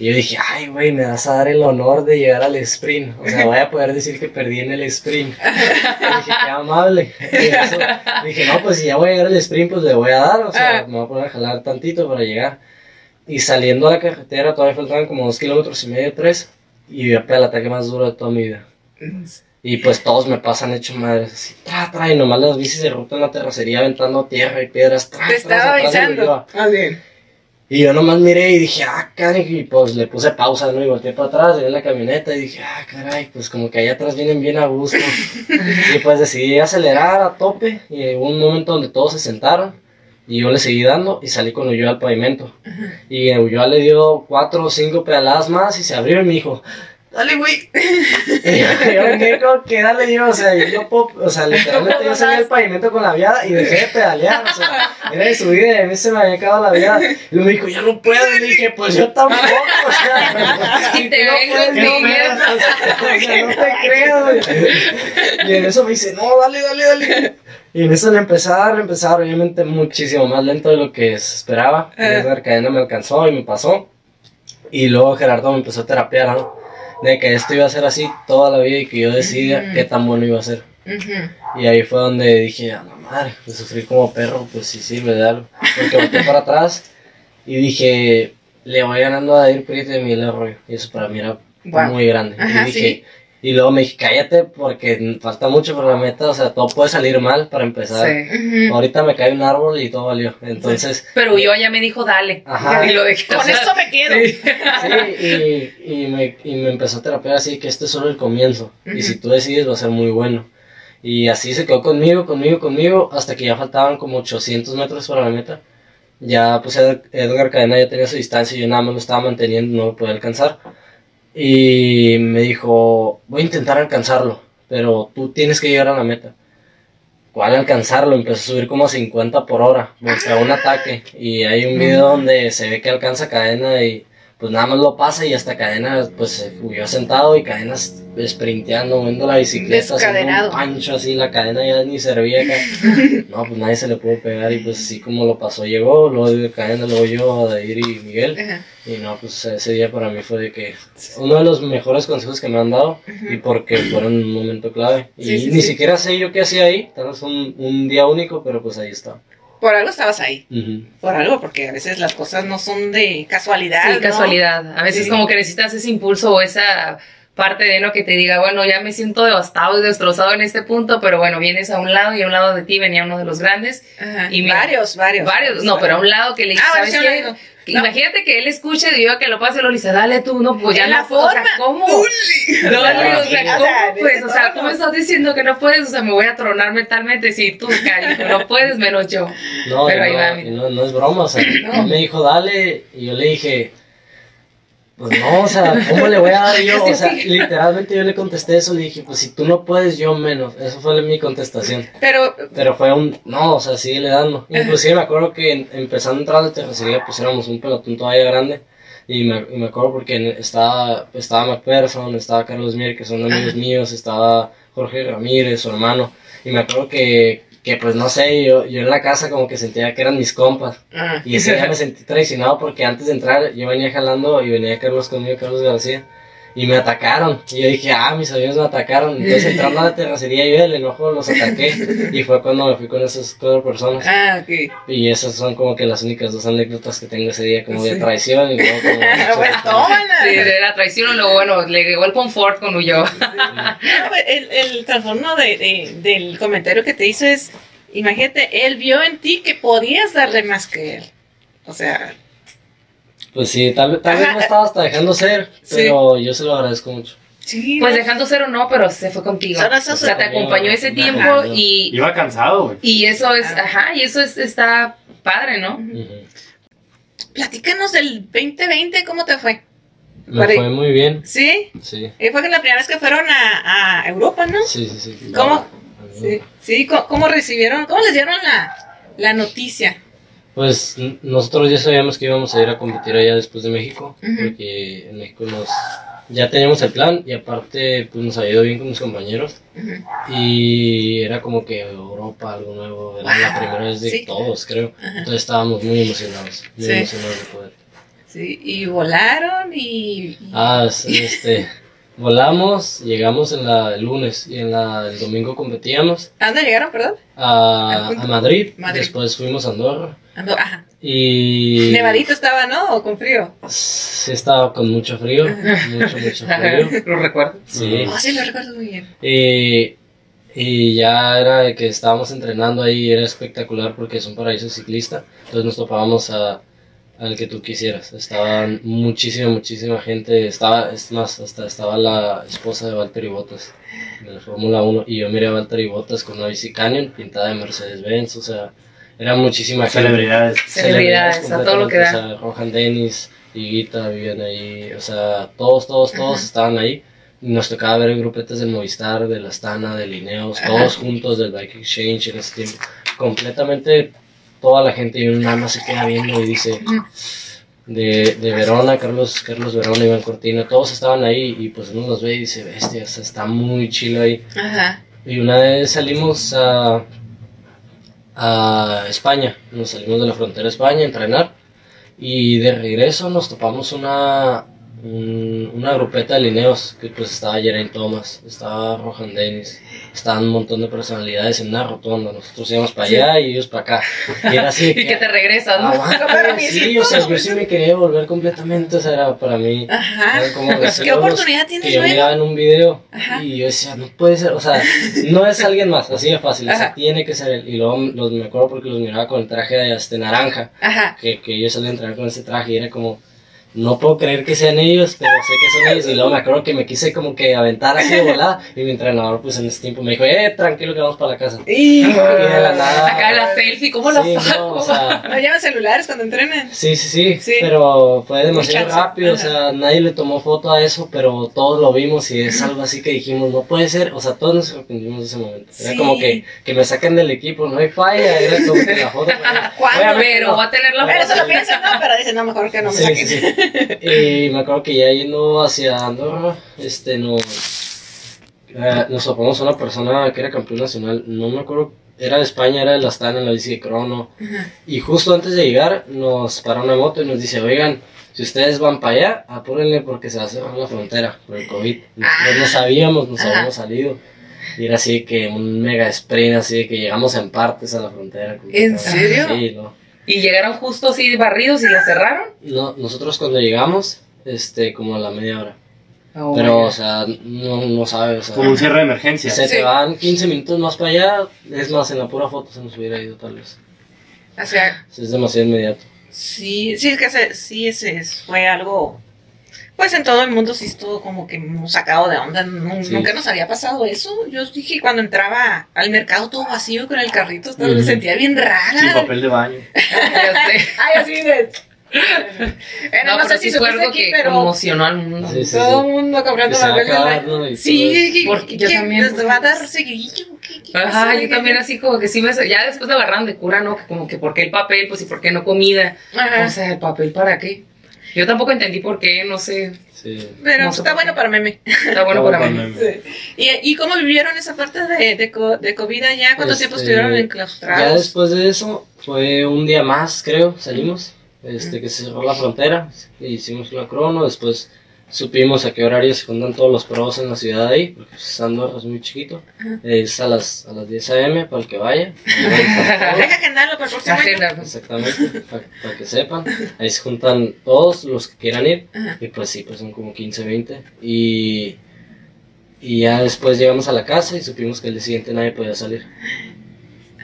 Y yo dije, ay, güey, me vas a dar el honor de llegar al sprint. O sea, voy a poder decir que perdí en el sprint. Y dije, qué amable. Y dije, no, pues si ya voy a llegar al sprint, pues le voy a dar. O sea, ah. me voy a poner a jalar tantito para llegar. Y saliendo a la carretera, todavía faltaban como dos kilómetros y medio, tres. Y yo el ataque más duro de toda mi vida. Y pues todos me pasan hecho madres, así, tra, tra, y nomás las bicis se rompen la terracería aventando tierra y piedras, tra, Te estaba avisando. Ah, bien. Y yo nomás miré y dije, ah, caray, y pues le puse pausa, ¿no? Y volteé para atrás, vi la camioneta y dije, ah, caray, pues como que allá atrás vienen bien a gusto. y pues decidí acelerar a tope y hubo un momento donde todos se sentaron y yo le seguí dando y salí con Ulloa al pavimento. Y Ulloa le dio cuatro o cinco pedaladas más y se abrió y me dijo, dale, güey. y yo, como que dale yo, o sea, yo pop, o sea, literalmente yo salí al pavimento con la viada y dejé de pedalear, o sea, era de subida y a mí se me había acabado la viada. Y me dijo, ya no puedo, y le dije, pues yo tampoco, o sea, y te vengo, no, no te creo. Y en eso me dice, no, dale, dale, dale. Y en eso al empezar, al empezar obviamente muchísimo más lento de lo que se esperaba. Eh. La cadena me alcanzó y me pasó. Y luego Gerardo me empezó a terapiar, ¿no? De que esto iba a ser así toda la vida y que yo decidía qué tan bueno iba a ser. Y ahí fue donde dije, a la madre, pues sufrir como perro, pues sí sirve de algo. Porque volteé para atrás y dije, le voy ganando a ir Prieto de Miguel Arroyo. Y eso para mí era muy grande. y dije, y luego me dije, cállate porque falta mucho para la meta, o sea, todo puede salir mal para empezar. Ahorita me cae un árbol y todo valió. Entonces. Pero yo ya me dijo, dale. Y lo dejé. Con esto me quedo. Sí, y, y, me, y me empezó a terapiar así que este es solo el comienzo. Y si tú decides va a ser muy bueno. Y así se quedó conmigo, conmigo, conmigo, hasta que ya faltaban como 800 metros para la meta. Ya, pues Edgar Cadena ya tenía su distancia y yo nada más lo estaba manteniendo, no lo podía alcanzar. Y me dijo, voy a intentar alcanzarlo, pero tú tienes que llegar a la meta. ¿Cuál alcanzarlo? Empezó a subir como a 50 por hora, contra un ataque. Y hay un video donde se ve que alcanza cadena y pues nada más lo pasa y hasta cadena pues se huyó sentado y cadenas sprinteando, moviendo la bicicleta, haciendo un pancho así, la cadena ya ni servía acá. no, pues nadie se le pudo pegar y pues así como lo pasó, llegó, luego de cadena, luego yo, Adair y Miguel. Y no, pues ese día para mí fue de que uno de los mejores consejos que me han dado y porque fueron un momento clave. Y ni siquiera sé yo qué hacía ahí, tal vez un, un día único, pero pues ahí está por algo estabas ahí. Por algo, porque a veces las cosas no son de casualidad. Sí, casualidad. A veces como que necesitas ese impulso o esa parte de no que te diga, bueno, ya me siento devastado y destrozado en este punto, pero bueno, vienes a un lado y a un lado de ti venía uno de los grandes. y varios, varios. Varios, no, pero a un lado que le ah, ¿sabes qué? Imagínate que él escuche y diga que lo pase y lo dice, dale tú, no, pues ya no O sea, ¿cómo? No, o sea, ¿cómo pues? O sea, tú me estás diciendo que no puedes, o sea, me voy a tronar mentalmente si tú, cariño, no puedes, menos yo. No, Pero ahí va, no, no, es broma, o sea, me dijo, dale, y yo le dije, pues no, o sea, ¿cómo le voy a dar yo? O sea, literalmente yo le contesté eso, le dije, pues si tú no puedes, yo menos. Eso fue mi contestación. Pero... Pero fue un, no, o sea, sigue dando. Inclusive me acuerdo que empezando a entrar de terracería, pues éramos un pelotón todavía grande. Y me, me acuerdo porque estaba, estaba McPherson, estaba Carlos Mier, que son amigos míos, estaba Jorge Ramírez, su hermano. Y me acuerdo que, que pues no sé, yo, yo en la casa como que sentía que eran mis compas. Ah. Y ese día me sentí traicionado porque antes de entrar yo venía jalando y venía Carlos conmigo, Carlos García y me atacaron. Y yo dije, ah, mis amigos me atacaron. Entonces entrando a la terracería yo el enojo los ataqué. Y fue cuando me fui con esas cuatro personas. Ah, ok. Y esas son como que las únicas dos anécdotas que tengo ese día, como de traición y luego como... pues Sí, de la traición lo bueno, le llegó el confort con huyó. el, el trastorno de, de, del comentario que te hizo es, imagínate, él vio en ti que podías darle más que él. O sea, pues sí, tal, tal vez me estaba hasta dejando ser, pero yo se lo agradezco mucho. Sí, pues dejando ser o no, pero se fue contigo. o sea, te acompañó ese tiempo y... Iba cansado, güey. Y eso es, ajá, y eso es, está padre, ¿no? Platícanos del 2020, ¿cómo te fue? Me fue muy bien. ¿Sí? Sí. Y fue la primera vez que fueron a, a Europa, ¿no? Sí, sí, sí. ¿Cómo? Sí, sí, ¿cómo, recibieron, cómo les dieron la, la noticia? Pues nosotros ya sabíamos que íbamos a ir a competir allá después de México, porque en México nos, ya teníamos el plan y aparte pues nos ha ido bien con mis compañeros. Y era como que Europa, algo nuevo, era la primera vez de todos creo, entonces estábamos muy emocionados, muy emocionados de poder. Sí, y volaron y... Ah, este... Volamos, llegamos en la, el lunes y en la, el domingo competíamos. ¿A dónde llegaron, perdón? A, a Madrid, Después fuimos a Andorra. Andorra, ajá. Y... Nevadito estaba, ¿no? ¿O con frío? Sí, estaba con mucho frío. mucho, mucho frío. ¿Lo recuerdo? Sí. Oh, sí, lo recuerdo muy bien. Y, y ya era que estábamos entrenando ahí, era espectacular porque es un paraíso ciclista. Entonces nos topábamos a al que tú quisieras. Estaba muchísima, muchísima gente. Estaba, es más, hasta estaba la esposa de Valtteri Bottas de la Fórmula 1. Y yo miré a Valtteri Bottas con una bici Canyon pintada de Mercedes-Benz. O sea, era muchísima Celebridades. gente. Celebridades, Celebridades, a todo lo que da. O sea, Rohan Dennis y Guita vivían ahí. O sea, todos, todos, todos estaban ahí. Nos tocaba ver grupetes del Movistar, de la Astana, de Lineos, todos juntos del Bike Exchange en ese tiempo. Completamente toda la gente y nada más se queda viendo y dice de, de Verona, Carlos, Carlos Verona, Iván Cortina, todos estaban ahí y pues uno los ve y dice, bestia, está muy chido ahí. Y una vez salimos a, a España, nos salimos de la frontera de España a entrenar y de regreso nos topamos una, una grupeta de lineos, que pues estaba Geraint Thomas, estaba Rohan Dennis, estaban un montón de personalidades en una rotonda, nosotros íbamos para allá y ellos para acá. Y era así. y que te regresas, ¿no? sí, o sea, yo sí me quería volver completamente, o sea, era para mí. Ajá. ¿Qué oportunidad tienes, Que yo miraba en un video y yo decía, no puede ser, o sea, no es alguien más, así de fácil, o sea, tiene que ser él. Y luego los, me acuerdo porque los miraba con el traje de este naranja, Ajá. Que, que ellos salían a entrenar con ese traje y era como no puedo creer que sean ellos, pero sé que son ellos. Y luego me acuerdo que me quise como que aventar así de volada. Y mi entrenador, pues en ese tiempo me dijo, eh, tranquilo que vamos para la casa. Y, de la nada. Acá la selfie, ¿cómo la saco? No, ¿No llevan celulares cuando entrenan? Sí, sí, sí, Pero fue demasiado rápido. O sea, nadie le tomó foto a eso, pero todos lo vimos. Y es algo así que dijimos, no puede ser. O sea, todos nos sorprendimos de ese momento. Era como que, que me saquen del equipo, no hay falla. Era como que la foto. ¿Cuándo? Pero va a tener la foto. Pero eso lo piensan, no, pero dicen, no, mejor que no me saquen. Y me acuerdo que ya yendo hacia Andorra, este, nos, eh, nos topamos a una persona que era campeón nacional, no me acuerdo, era de España, era de la Astana en la bici de crono, y justo antes de llegar nos para una moto y nos dice, oigan, si ustedes van para allá, apúrenle porque se va a cerrar la frontera por el COVID. Nosotros no sabíamos, nos habíamos salido. Y era así que un mega sprint, así que llegamos en partes a la frontera. ¿En serio? Sí, no. ¿Y llegaron justo así barridos y la cerraron? No, nosotros cuando llegamos, este, como a la media hora. Oh, pero, o sea, no, no sabes. Como un cierre de emergencia. Se te van 15 minutos más para allá, es más, en la pura foto se nos hubiera ido tal vez. O sea. Es demasiado inmediato. Sí, sí, es que sí, ese fue algo. Pues en todo el mundo sí estuvo como que sacado de onda. Nunca nos había pasado eso. Yo dije cuando entraba al mercado todo vacío con el carrito, me sentía bien rara. Sin papel de baño. Ay, así de. no, no sé si que pero conmocionó al mundo. todo el mundo comprando papel Sí, porque yo también. va a dar seguidillo. Ajá, yo también así como que sí me... Ya después la agarraron de cura, ¿no? Que como que por qué el papel, pues y por qué no comida. O sea, el papel para qué. Yo tampoco entendí por qué, no sé. Sí. Pero está bueno para meme. Está bueno para meme. ¿Y, ¿Y, cómo vivieron esa parte de, de, de COVID allá? ¿Cuánto tiempo este, estuvieron enclaustrados? Ya después de eso, fue un día más, creo, salimos este, que se cerró la frontera, hicimos una crono, después supimos a qué horario se juntan todos los pros en la ciudad ahí, porque Sandor es muy chiquito, es a las, a las 10 a.m. para el que vaya. Deja agendarlo para el próximo Exactamente, para, que sepan, ahí se juntan todos los que quieran ir, y pues sí, pues son como 15, 20, y, y ya después llegamos a la casa y supimos que el día siguiente nadie podía salir.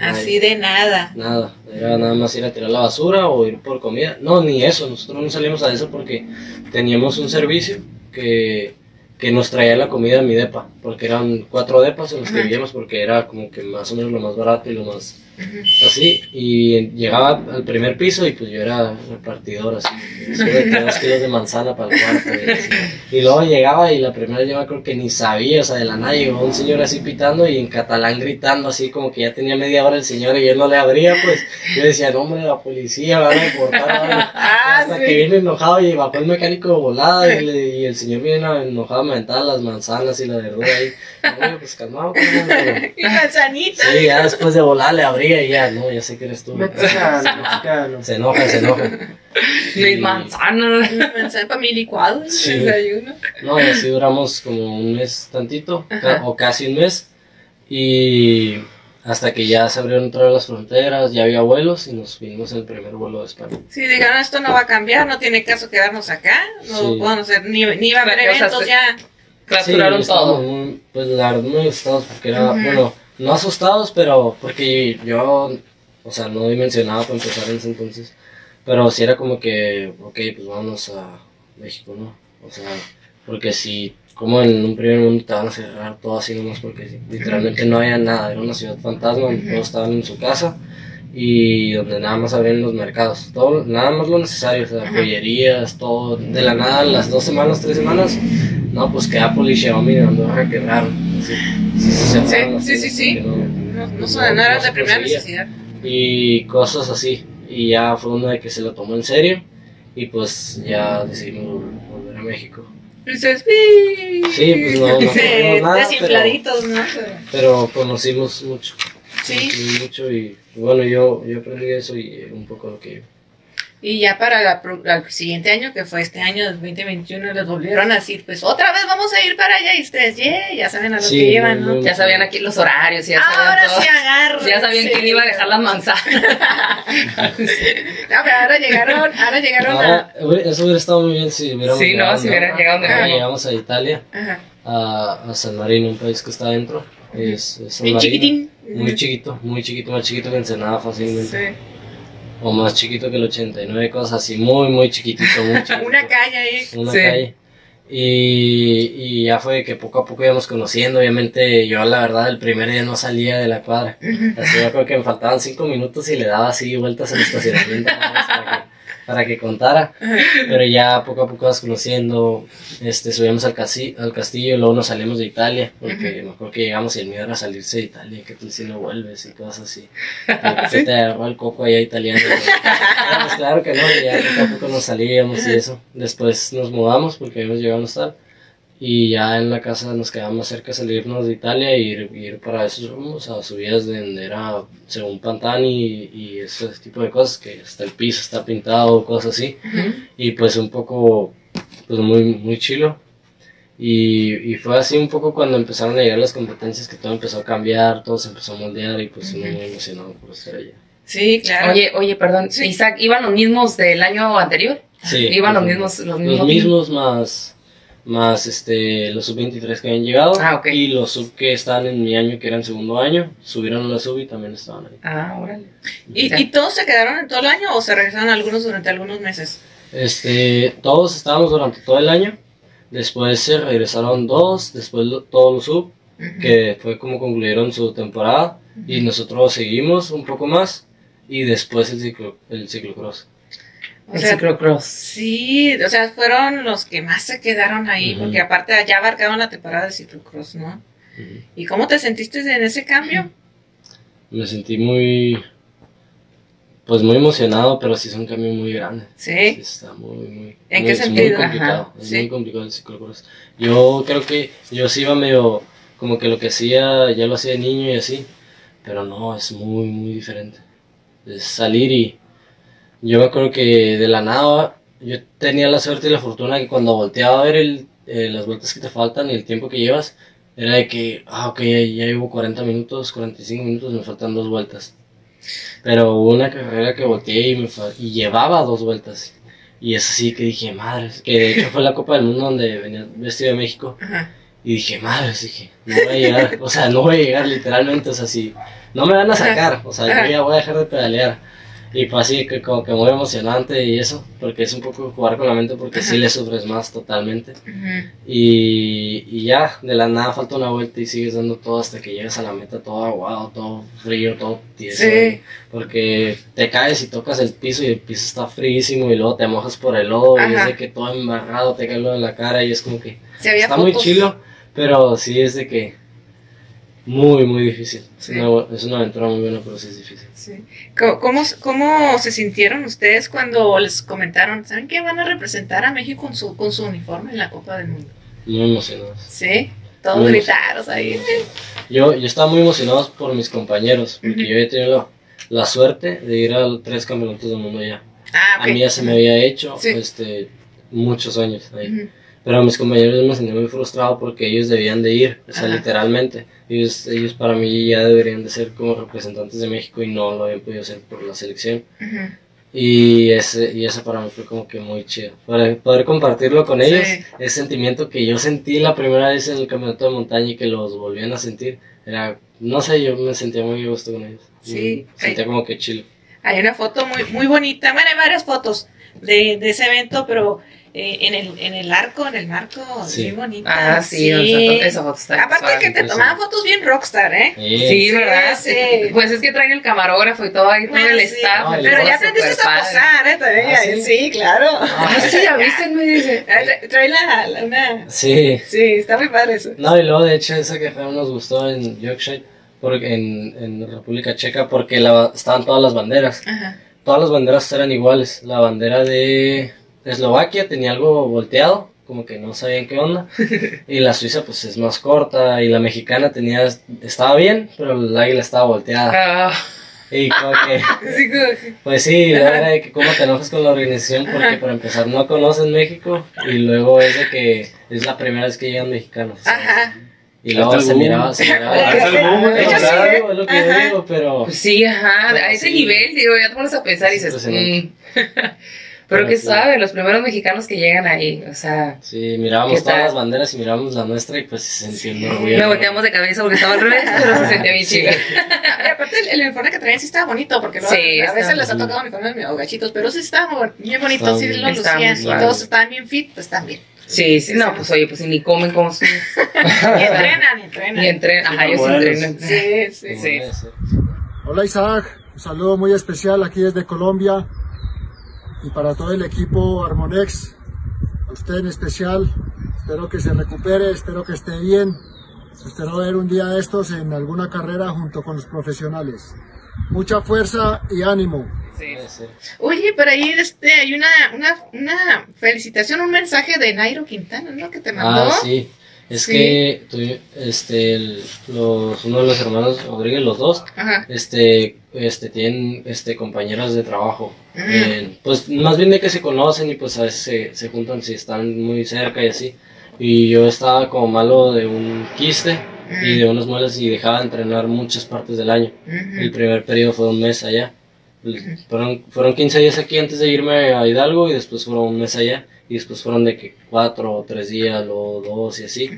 Así de nada. Nada, era nada más ir a tirar la basura o ir por comida. No, ni eso, nosotros no salimos a eso porque teníamos un servicio que, que nos traía la comida a mi depa, porque eran cuatro depas en los que vivíamos porque era como que más o menos lo más barato y lo más así, y llegaba al primer piso y pues yo era repartidor así, de dos kilos de manzana para el cuarto. Y, luego llegaba y la primera yo creo que ni sabía, o sea, de la nada llegó un señor así pitando y en catalán gritando así como que ya tenía media hora el señor y él no le abría, pues yo decía, no hombre, la policía, van a deportar, ah, hasta que viene enojado y bajó el mecánico volada y, el señor viene enojado a mentar las manzanas y la verdura ahí. No, pues calmado, Y manzanita. Sí, ya después de volar le abría y ya, no, ya sé que eres tú. Se enoja, se enoja. Mis manzanas. Manzana para mi licuado, sí. desayuno. No, y así duramos como un mes tantito, o casi un mes. Y hasta que ya se abrieron todas las fronteras, ya había vuelos y nos vinimos en el primer vuelo de España. Sí, dijeron, esto no va a cambiar, no tiene caso quedarnos acá, no podemos hacer, ni, ni va a haber eventos ya. Clausuraron todo. Muy, pues la verdad muy asustados porque era, bueno, no asustados, pero porque yo, o sea, no dimensionaba para empezar en ese entonces, pero sí era como que, ok, pues vamos a México, ¿no? O sea, porque si, como en un primer mundo te van a cerrar todo así nomás porque literalmente no había nada, era una ciudad fantasma, todos estaban en su casa y donde nada más abrían los mercados, todo, nada más lo necesario, o sea, joyerías, todo, de la nada, las dos semanas, tres semanas, no, pues que Apple y Xiaomi a quebraron. Sí, sí, sí, sí, No, no, no, era de primera necesidad. Y cosas así, y ya fue uno de que se lo tomó en serio, y pues ya decidimos volver a México. Dices, sí, pues no, no, nada, desinfladitos, ¿no? Pero conocimos mucho. Sí. mucho y bueno, yo, yo aprendí eso y un poco lo que y ya para el siguiente año, que fue este año, 2021, les volvieron a decir, pues otra vez vamos a ir para allá. Y ustedes, yeah, ya saben a lo que iban, ¿no? Ya sabían aquí los horarios. Ya ahora sí agarro. Ya sabían quién iba a dejar las manzanas. no, pero ahora llegaron, ahora llegaron a... Eso hubiera estado muy bien si hubiéramos Sí, no, si hubieran llegado de nuevo. Llegamos a Italia, A, a, San Marino, un país que está adentro. Es, es San chiquitín. Muy chiquito, muy chiquito, más chiquito que Ensenada fácilmente. Sí o más chiquito que el 89, cosas así, muy, muy chiquitito, muy chiquito. Una calle ahí. Una calle. Y, y, ya fue que poco a poco íbamos conociendo. Obviamente, yo la verdad, el primer día no salía de la cuadra. Así yo creo que me faltaban cinco minutos y le daba así vueltas al estacionamiento para que contara. Pero ya poco a poco vas conociendo, este, subimos al, al castillo y luego nos salimos de Italia, porque me acuerdo que llegamos y el miedo era salirse de Italia, que tú si no vuelves y cosas así. Que te agarró el coco allá italiano. Pues claro que no, ya poco a poco nos salíamos y eso. Después nos mudamos porque habíamos llegado a estar y ya en la casa nos quedamos cerca de salirnos de Italia e ir, ir para esos rumos, a subidas de donde era según Pantani y, ese tipo de cosas, que hasta el piso está pintado, cosas así, y pues un poco, pues muy, muy chilo. Y, y, fue así un poco cuando empezaron a llegar las competencias que todo empezó a cambiar, todo se empezó a moldear y pues uno muy emocionado por estar allá. Sí, claro. Oye, oye, perdón, Isaac, ¿iban los mismos del año anterior? Sí. ¿Iban los mismos? Los mismos, los mismos más más este los sub-23 que habían llegado ah, okay. y los sub que estaban en mi año, que eran segundo año, subieron a la sub y también estaban ahí. Ah, órale. ¿Y, ¿Y, todos se quedaron en todo el año o se regresaron algunos durante algunos meses? Este, todos estábamos durante todo el año, después se regresaron dos, después todos los sub, uh -huh. que fue como concluyeron su temporada, uh -huh. y nosotros seguimos un poco más, y después el, ciclo, el ciclocross. O sea, el ciclocross. Sí, o sea, fueron los que más se quedaron ahí, uh -huh. porque aparte ya abarcaron la temporada de ciclocross, ¿no? Uh -huh. ¿Y cómo te sentiste en ese cambio? Me sentí muy, pues muy emocionado, pero sí es un cambio muy grande. Sí. sí está muy, muy. ¿En muy, qué sentido? Muy complicado. Ajá, es sí. muy complicado el ciclocross. Yo creo que yo sí iba medio, como que lo que hacía, ya lo hacía de niño y así, pero no, es muy, muy diferente. Es salir y yo me acuerdo que de la nada, yo tenía la suerte y la fortuna que cuando volteaba a ver el, eh, las vueltas que te faltan y el tiempo que llevas, era de que, ah, ok, ya, ya llevo 40 minutos, 45 minutos, me faltan dos vueltas. Pero hubo una carrera que volteé y, me y llevaba dos vueltas. Y es así que dije, madre, que de hecho fue la Copa del Mundo donde venía vestido de México. Ajá. Y dije, madre, dije, no voy a llegar, o sea, no voy a llegar literalmente, o sea, si no me van a sacar, o sea, yo ya voy a dejar de pedalear. Y fue así que como que muy emocionante y eso, porque es un poco jugar con la mente porque sí le sufres más totalmente. Y, y ya, de la nada falta una vuelta y sigues dando todo hasta que llegas a la meta todo aguado, todo frío, todo tieso. Sí. Porque te caes y tocas el piso y el piso está fríísimo y luego te mojas por el lodo y es Ajá. de que todo embarrado te cae lo en la cara y es como que Sí, había está muy fotos. chilo, pero sí es de que muy, muy difícil. Sí. Una- es una aventura muy buena, pero sí es difícil. Sí. ¿Cómo, cómo, cómo se sintieron ustedes cuando les comentaron, ¿saben que van a representar a México con su, con su uniforme en la Copa del Mundo? Muy emocionados. Sí, todos Muy ahí. Yo, yo estaba muy emocionado por mis compañeros, porque yo había tenido la, la suerte de ir a tres campeonatos del mundo ya. Ah, A mí ya se me había hecho Sí. este, muchos años ahí. Ujú. Pero a mis compañeros me sentí muy frustrado porque ellos debían de ir, o sea, Ajá. literalmente. Ellos, ellos para mí ya deberían de ser como representantes de México y no lo habían podido hacer por la selección. Ujú. Y ese, y eso para mí fue como que muy chido. Para poder compartirlo con Sí. ellos, ese sentimiento que yo sentí la primera vez en el campeonato de montaña y que los volvían a sentir, era, no sé, yo me sentía muy a gusto con ellos. Sí. Me sentía como que chido. Hay una foto muy, muy bonita, bueno, hay varias fotos de, de ese evento, pero eh, en, el, en el arco, en el marco, Sí. muy bonita. Ah, sí, foto- esa foto está Aparte suave. que te Sí. tomaban fotos bien rockstar, ¿eh? Sí. Sí, ¿verdad? Sí. Pues es que traen el camarógrafo y todo ahí, todo el sí. staff. No, Pero ya aprendiste a posar, ¿eh? También, Ah, sí? ¿sí? claro. Ah, sí, ya viste, me dice. Ah, tra- Trae la, la- una... Sí. Sí, está muy padre eso. No, y luego de hecho esa que nos gustó en Yorkshire, porque, en, en República Checa, porque la, estaban todas las banderas. Ajá. Todas las banderas eran iguales. La bandera de Eslovaquia tenía algo volteado, como que no sabían qué onda. Y la suiza pues es más corta y la mexicana tenía estaba bien, pero el águila estaba volteada. Ah, Y como que Sí, como que- pues sí, la verdad de que cómo te enojas con la organización porque para empezar no conocen México y luego es de que es la primera vez que llegan mexicanos. ¿sabes? Ajá. Y luego se miraba, se miraba. ¿eh? es lo que yo Ajá. digo, pero pues sí, ajá, Pero a ese sí. nivel, digo, ya te pones a pensar y dices, Impresionante. Pero sí. suave, los primeros mexicanos que llegan ahí, o sea, sí, mirábamos ¿Qué todas tal? las banderas y mirábamos la nuestra y pues se sentía un orgullo. me volteamos de cabeza porque estaba al revés, pero se sentía bien. Y aparte el, el uniforme que traían sí estaba bonito, porque a veces les ha tocado uniformes medio gachitos, pero sí estaban bien bonitos, sí bien. lo Estaban lucían, muy y todos estaban bien fit, pues también. Sí, sí, no, pues oye, pues si ni comen como su... Y entrenan, y entrenan. Ni entrenan, ajá, Sí, ellos entrenan. Sí, sí, sí. Hola Isaac, un saludo muy especial aquí desde Colombia y para todo el equipo Armonex, a usted en especial, espero que se recupere, espero que esté bien, espero ver un día de estos en alguna carrera junto con los profesionales. Mucha fuerza y ánimo. Sí. Oye, pero ahí este, hay una, una, una felicitación, un mensaje de Nairo Quintana, ¿no? Que te mandó. Ah, sí. Es Sí. que tu- este, el- los, uno de los hermanos Rodríguez, los dos, Ajá. este, este, tienen este, compañeros de trabajo. Eh, pues más bien de que se conocen y pues a veces se, se juntan si están muy cerca y así. Y yo estaba como malo de un quiste y de unas muelas y dejaba de entrenar muchas partes del año. El primer periodo fue un mes allá. Fueron, fueron 15 días aquí antes de irme a Hidalgo y después fueron un mes allá. y después fueron de que cuatro o tres días o dos y así.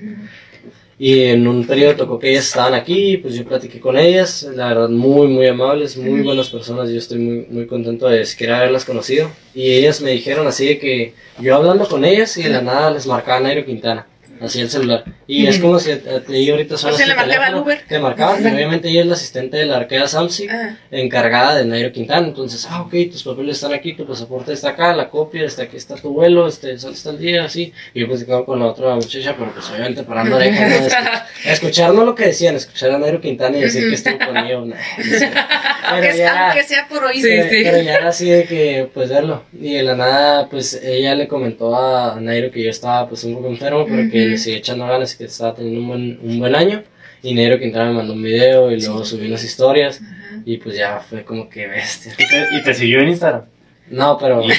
Y en un periodo tocó que ellas estaban aquí, pues yo platiqué con ellas, la verdad muy, muy amables, muy buenas personas, yo estoy muy, muy contento de siquiera haberlas conocido. Y ellas me dijeron así de que yo hablando con ellas y de la nada les marcaba Nairo Quintana así el celular. Y es como si a, ti ahorita son. O sea, le marcaba el Uber. Te marcaban, y obviamente ella es la asistente de la arquea Samsi, encargada de Nairo Quintana. Entonces, ah, ok, tus papeles están aquí, tu pasaporte está acá, la copia, está aquí está tu vuelo, este, sale está el día, así. Y yo pues quedaba con la otra muchacha, pero pues obviamente parando de escuchar, no lo que decían, escuchar a Nairo Quintana y decir que estuvo conmigo. No, aunque, ya, aunque sea por oído. Pero, sí, pero ya era así de que, pues verlo. Y de la nada, pues ella le comentó a Nairo que yo estaba pues un poco enfermo, pero que le sigue echando ganas y que estaba teniendo un buen, un buen año. Y Negro Quintana me mandó un video y luego subí unas historias. Y pues ya fue como que bestia. ¿Y te, siguió en Instagram? No, pero.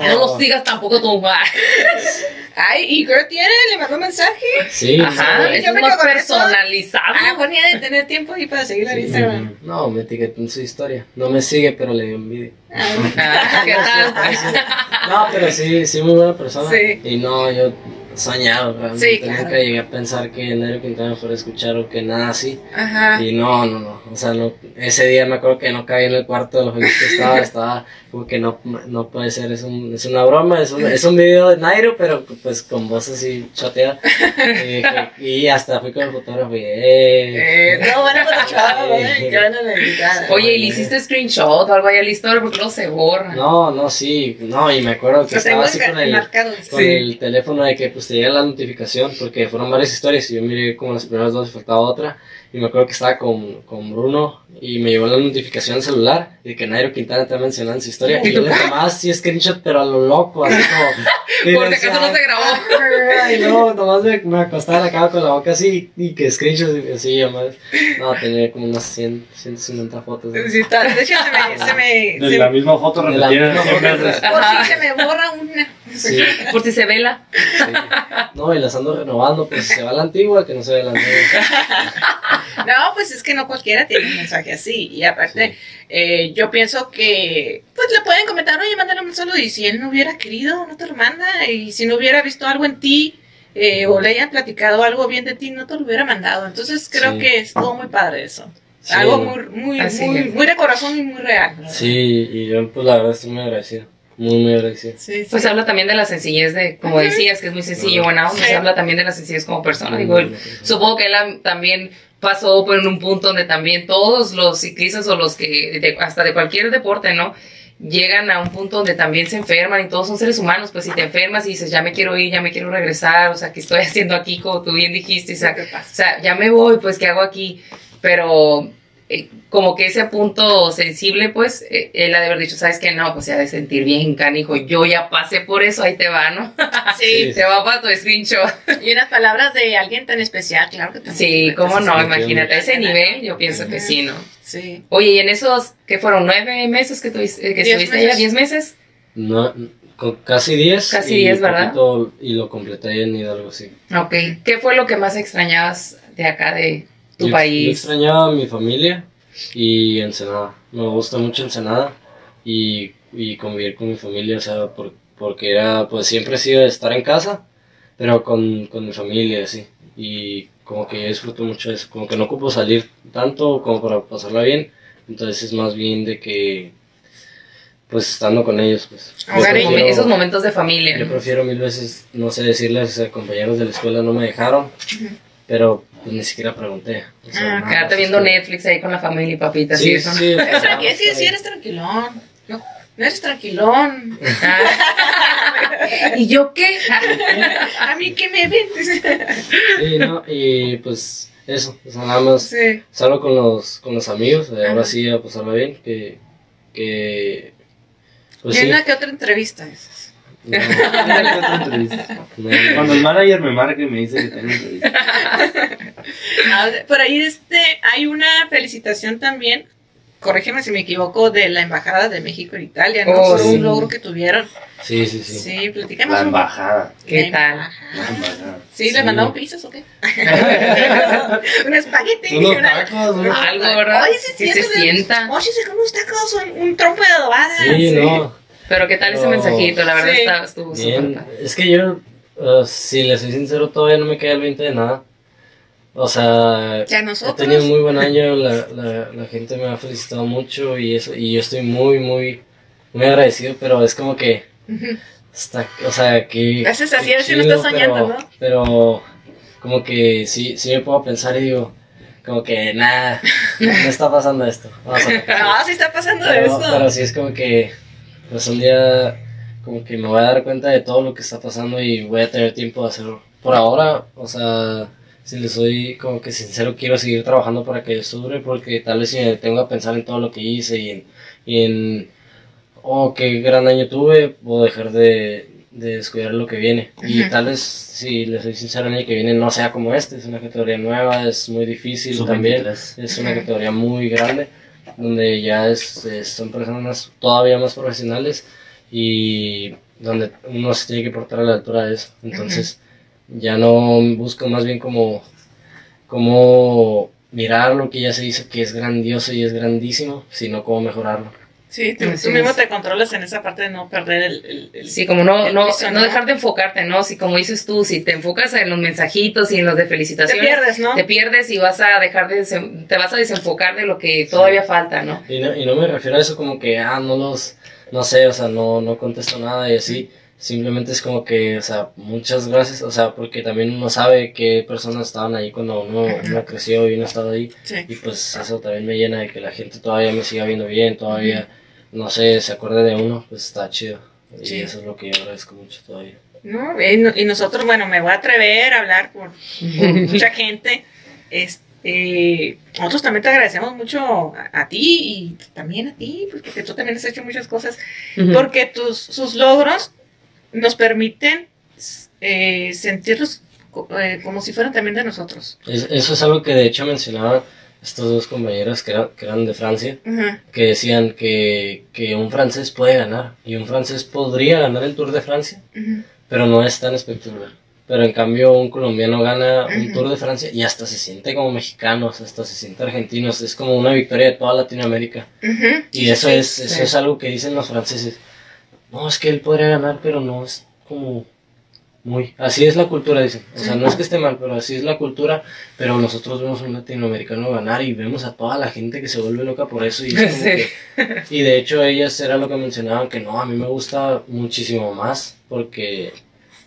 No lo sigas tampoco tú. Ay, ¿y Girl tiene? ¿Le mandó mensaje? Sí, Ajá, sí. es yo me más personalizado. Ah, ponía de tener tiempo ahí para seguirla en Instagram. No, me etiquetó en su historia. No me sigue, pero le video. Ah, ¿Qué tal? No, pero sí, sí, muy buena persona. Sí. Y no, yo soñado, realmente. Sí, Nunca llegué a pensar que Nairo Quintana fuera a escuchar o que nada así. Ajá. Y no, no, no. O sea, no, ese día me acuerdo que no caí en el cuarto de los que estaba, estaba como que no, no puede ser, es, un, es una broma, es un, es un video de Nairo, pero pues con voz así choteada. y, y, hasta fui con el fotógrafo y eh. eh no, bueno, eh, Oye, ¿y le hiciste screenshot o algo ahí a la historia? Porque no se borra. No, no, sí, no, y me acuerdo que estaba así con el, con el teléfono de que pues te llega la notificación, porque fueron varias historias y yo miré como las primeras dos y faltaba otra. Y me acuerdo que estaba con, con Bruno y me llegó la notificación al celular de que Nairo Quintana te mencionado en su historia. Y yo le tomaba así screenshot, pero a lo loco, así como. Por si acaso no se grabó. Y luego nomás me, me acostaba en la cama con la boca así y que screenshot y así, además. No, tenía como unas 100, 150 fotos. Sí, está, de hecho, se me. Se me de la misma foto repetida. Por si se me borra una. Sí. Por si se vela. Sí. No, y las ando renovando, pues se va la antigua, que no se ve la nueva. No, pues es que no cualquiera tiene un mensaje así. Y aparte, eh, yo pienso que, pues le pueden comentar, oye, mándale un saludo. Y si él no hubiera querido, no te lo manda. Y si no hubiera visto algo en ti, eh, o le hayan platicado algo bien de ti, no te lo hubiera mandado. Entonces creo que es todo muy padre eso. Algo muy, muy, muy, muy, de corazón y muy real. Sí, y yo pues la verdad estoy muy agradecido. Muy, muy agradecido. Sí, Pues habla también de la sencillez de, como decías, que es muy sencillo, buena onda, se habla también de la sencillez como persona. Digo, supongo que él también pasó por un punto donde también todos los ciclistas o los que, hasta de cualquier deporte, ¿no? Llegan a un punto donde también se enferman y todos son seres humanos, pues si te enfermas y dices, ya me quiero ir, ya me quiero regresar, o sea, ¿qué estoy haciendo aquí? Como tú bien dijiste, o sea, o sea ya me voy, pues ¿qué hago aquí? Pero eh, como que ese punto sensible, pues, eh, él ha de haber dicho, ¿sabes qué? No, pues se ha de sentir bien, canijo, yo ya pasé por eso, ahí te va, ¿no? Sí. te va para tu screenshot. Y unas palabras de alguien tan especial, claro que también. Sí, cómo no, imagínate, ese nivel, yo pienso que sí, ¿no? Sí. Oye, ¿y en esos, qué fueron, nueve meses que, tuviste, que estuviste allá, diez meses? No, casi diez. Casi diez, ¿verdad? Y lo completé en Hidalgo, sí. Ok, ¿qué fue lo que más extrañabas de acá, de tu país. Yo extrañaba a mi familia y Ensenada. Me gusta mucho Ensenada y, y convivir con mi familia, o sea, porque era, pues siempre he sido de estar en casa, pero con, con mi familia, así. Y como que disfruto mucho de eso, como que no ocupo salir tanto como para pasarla bien, entonces es más bien de que pues estando con ellos, pues. esos momentos de familia. Yo prefiero mil veces, no sé, decirles a compañeros de la escuela no me dejaron, pero pues ni siquiera pregunté. ah, quedarte viendo Netflix ahí con la familia y papitas. Sí, sí, sí. Es sí, eres tranquilón. No, no eres tranquilón. ¿Y yo qué? A mí qué me ven. sí, no, y pues eso, o sea, nada más salgo con los, con los amigos, ahora sí a pasarla bien, que, que pues, y una que otra entrevista Cuando el manager me marca y me dice que tengo entrevista. Por ahí este, hay una felicitación también, corrígeme si me equivoco, de la Embajada de México en Italia, ¿no? Oh, Por un logro que tuvieron. Sí, sí, sí. Sí, platicamos. La embajada. ¿Qué tal? La embajada. ¿Sí, le mandaron pizzas o qué? un espagueti. Unos tacos, Algo, ¿verdad? Oye, sí, se sienta. Oye, se unos tacos, un, un trompo de adobada. Sí, no. Pero qué tal ese mensajito, la verdad está, estuvo bien. Es que yo, uh, si le soy sincero, todavía no me queda el 20 de nada. O sea, he tenido muy buen año, la, la, la, gente me ha felicitado mucho y eso, y yo estoy muy, muy, muy agradecido, pero es como que, está, o sea, que... Haces así, así no estás soñando, ¿no? Pero, como que sí, sí me puedo pensar y digo, como que nada, no está pasando esto. no, sí está pasando esto. Pero sí es como que, pues un día, como que me voy a dar cuenta de todo lo que está pasando y voy a tener tiempo de hacerlo. Por ahora, o sea si le soy como que sincero, quiero seguir trabajando para que esto dure, porque tal vez si me tengo a pensar en todo lo que hice y en, y en oh, qué gran año tuve, puedo dejar de, de descuidar lo que viene. Y tal vez, si le soy sincero, el año que viene no sea como este, es una categoría nueva, es muy difícil también, es una categoría muy grande, donde ya es, son personas todavía más profesionales y donde uno se tiene que portar a la altura de eso. Entonces, ya no busco más bien como, como mirar lo que ya se hizo, que es grandioso y es grandísimo, sino cómo mejorarlo. Sí, tú, mismo te controlas en esa parte de no perder el... el, sí, como no, no, no, dejar de enfocarte, ¿no? Si como dices tú, si te enfocas en los mensajitos y en los de felicitaciones... Te pierdes, ¿no? Te pierdes y vas a dejar de... Te vas a desenfocar de lo que todavía falta, ¿no? Y, ¿no? y no me refiero a eso como que, ah, no los... No sé, o sea, no, no contesto nada y así simplemente es como que, o sea, muchas gracias, o sea, porque también uno sabe qué personas estaban ahí cuando uno, creció y uno estaba ahí. Y pues eso también me llena de que la gente todavía me siga viendo bien, todavía, no sé, se acuerde de uno, pues está chido. Y eso es lo que yo agradezco mucho todavía. No, y nosotros, bueno, me voy a atrever a hablar por, mucha gente. Este, nosotros también te agradecemos mucho a, ti y también a ti, pues, porque tú también has hecho muchas cosas, porque tus sus logros nos permiten eh, sentirlos eh, como si fueran también de nosotros. eso es algo que de hecho mencionaban estos dos compañeros que, eran de Francia, que decían que, un francés puede ganar y un francés podría ganar el Tour de Francia, pero no es tan espectacular. Pero en cambio un colombiano gana un Tour de Francia y hasta se siente como mexicano, hasta se siente argentino, es como una victoria de toda Latinoamérica. Y eso, es, eso es algo que dicen los franceses. No, es que él podría ganar, pero no es como muy... Así es la cultura, dicen. O sea, no es que esté mal, pero así es la cultura. Pero nosotros vemos a un latinoamericano ganar y vemos a toda la gente que se vuelve loca por eso. Y, y de hecho ellas era lo que mencionaban, que no, a mí me gusta muchísimo más porque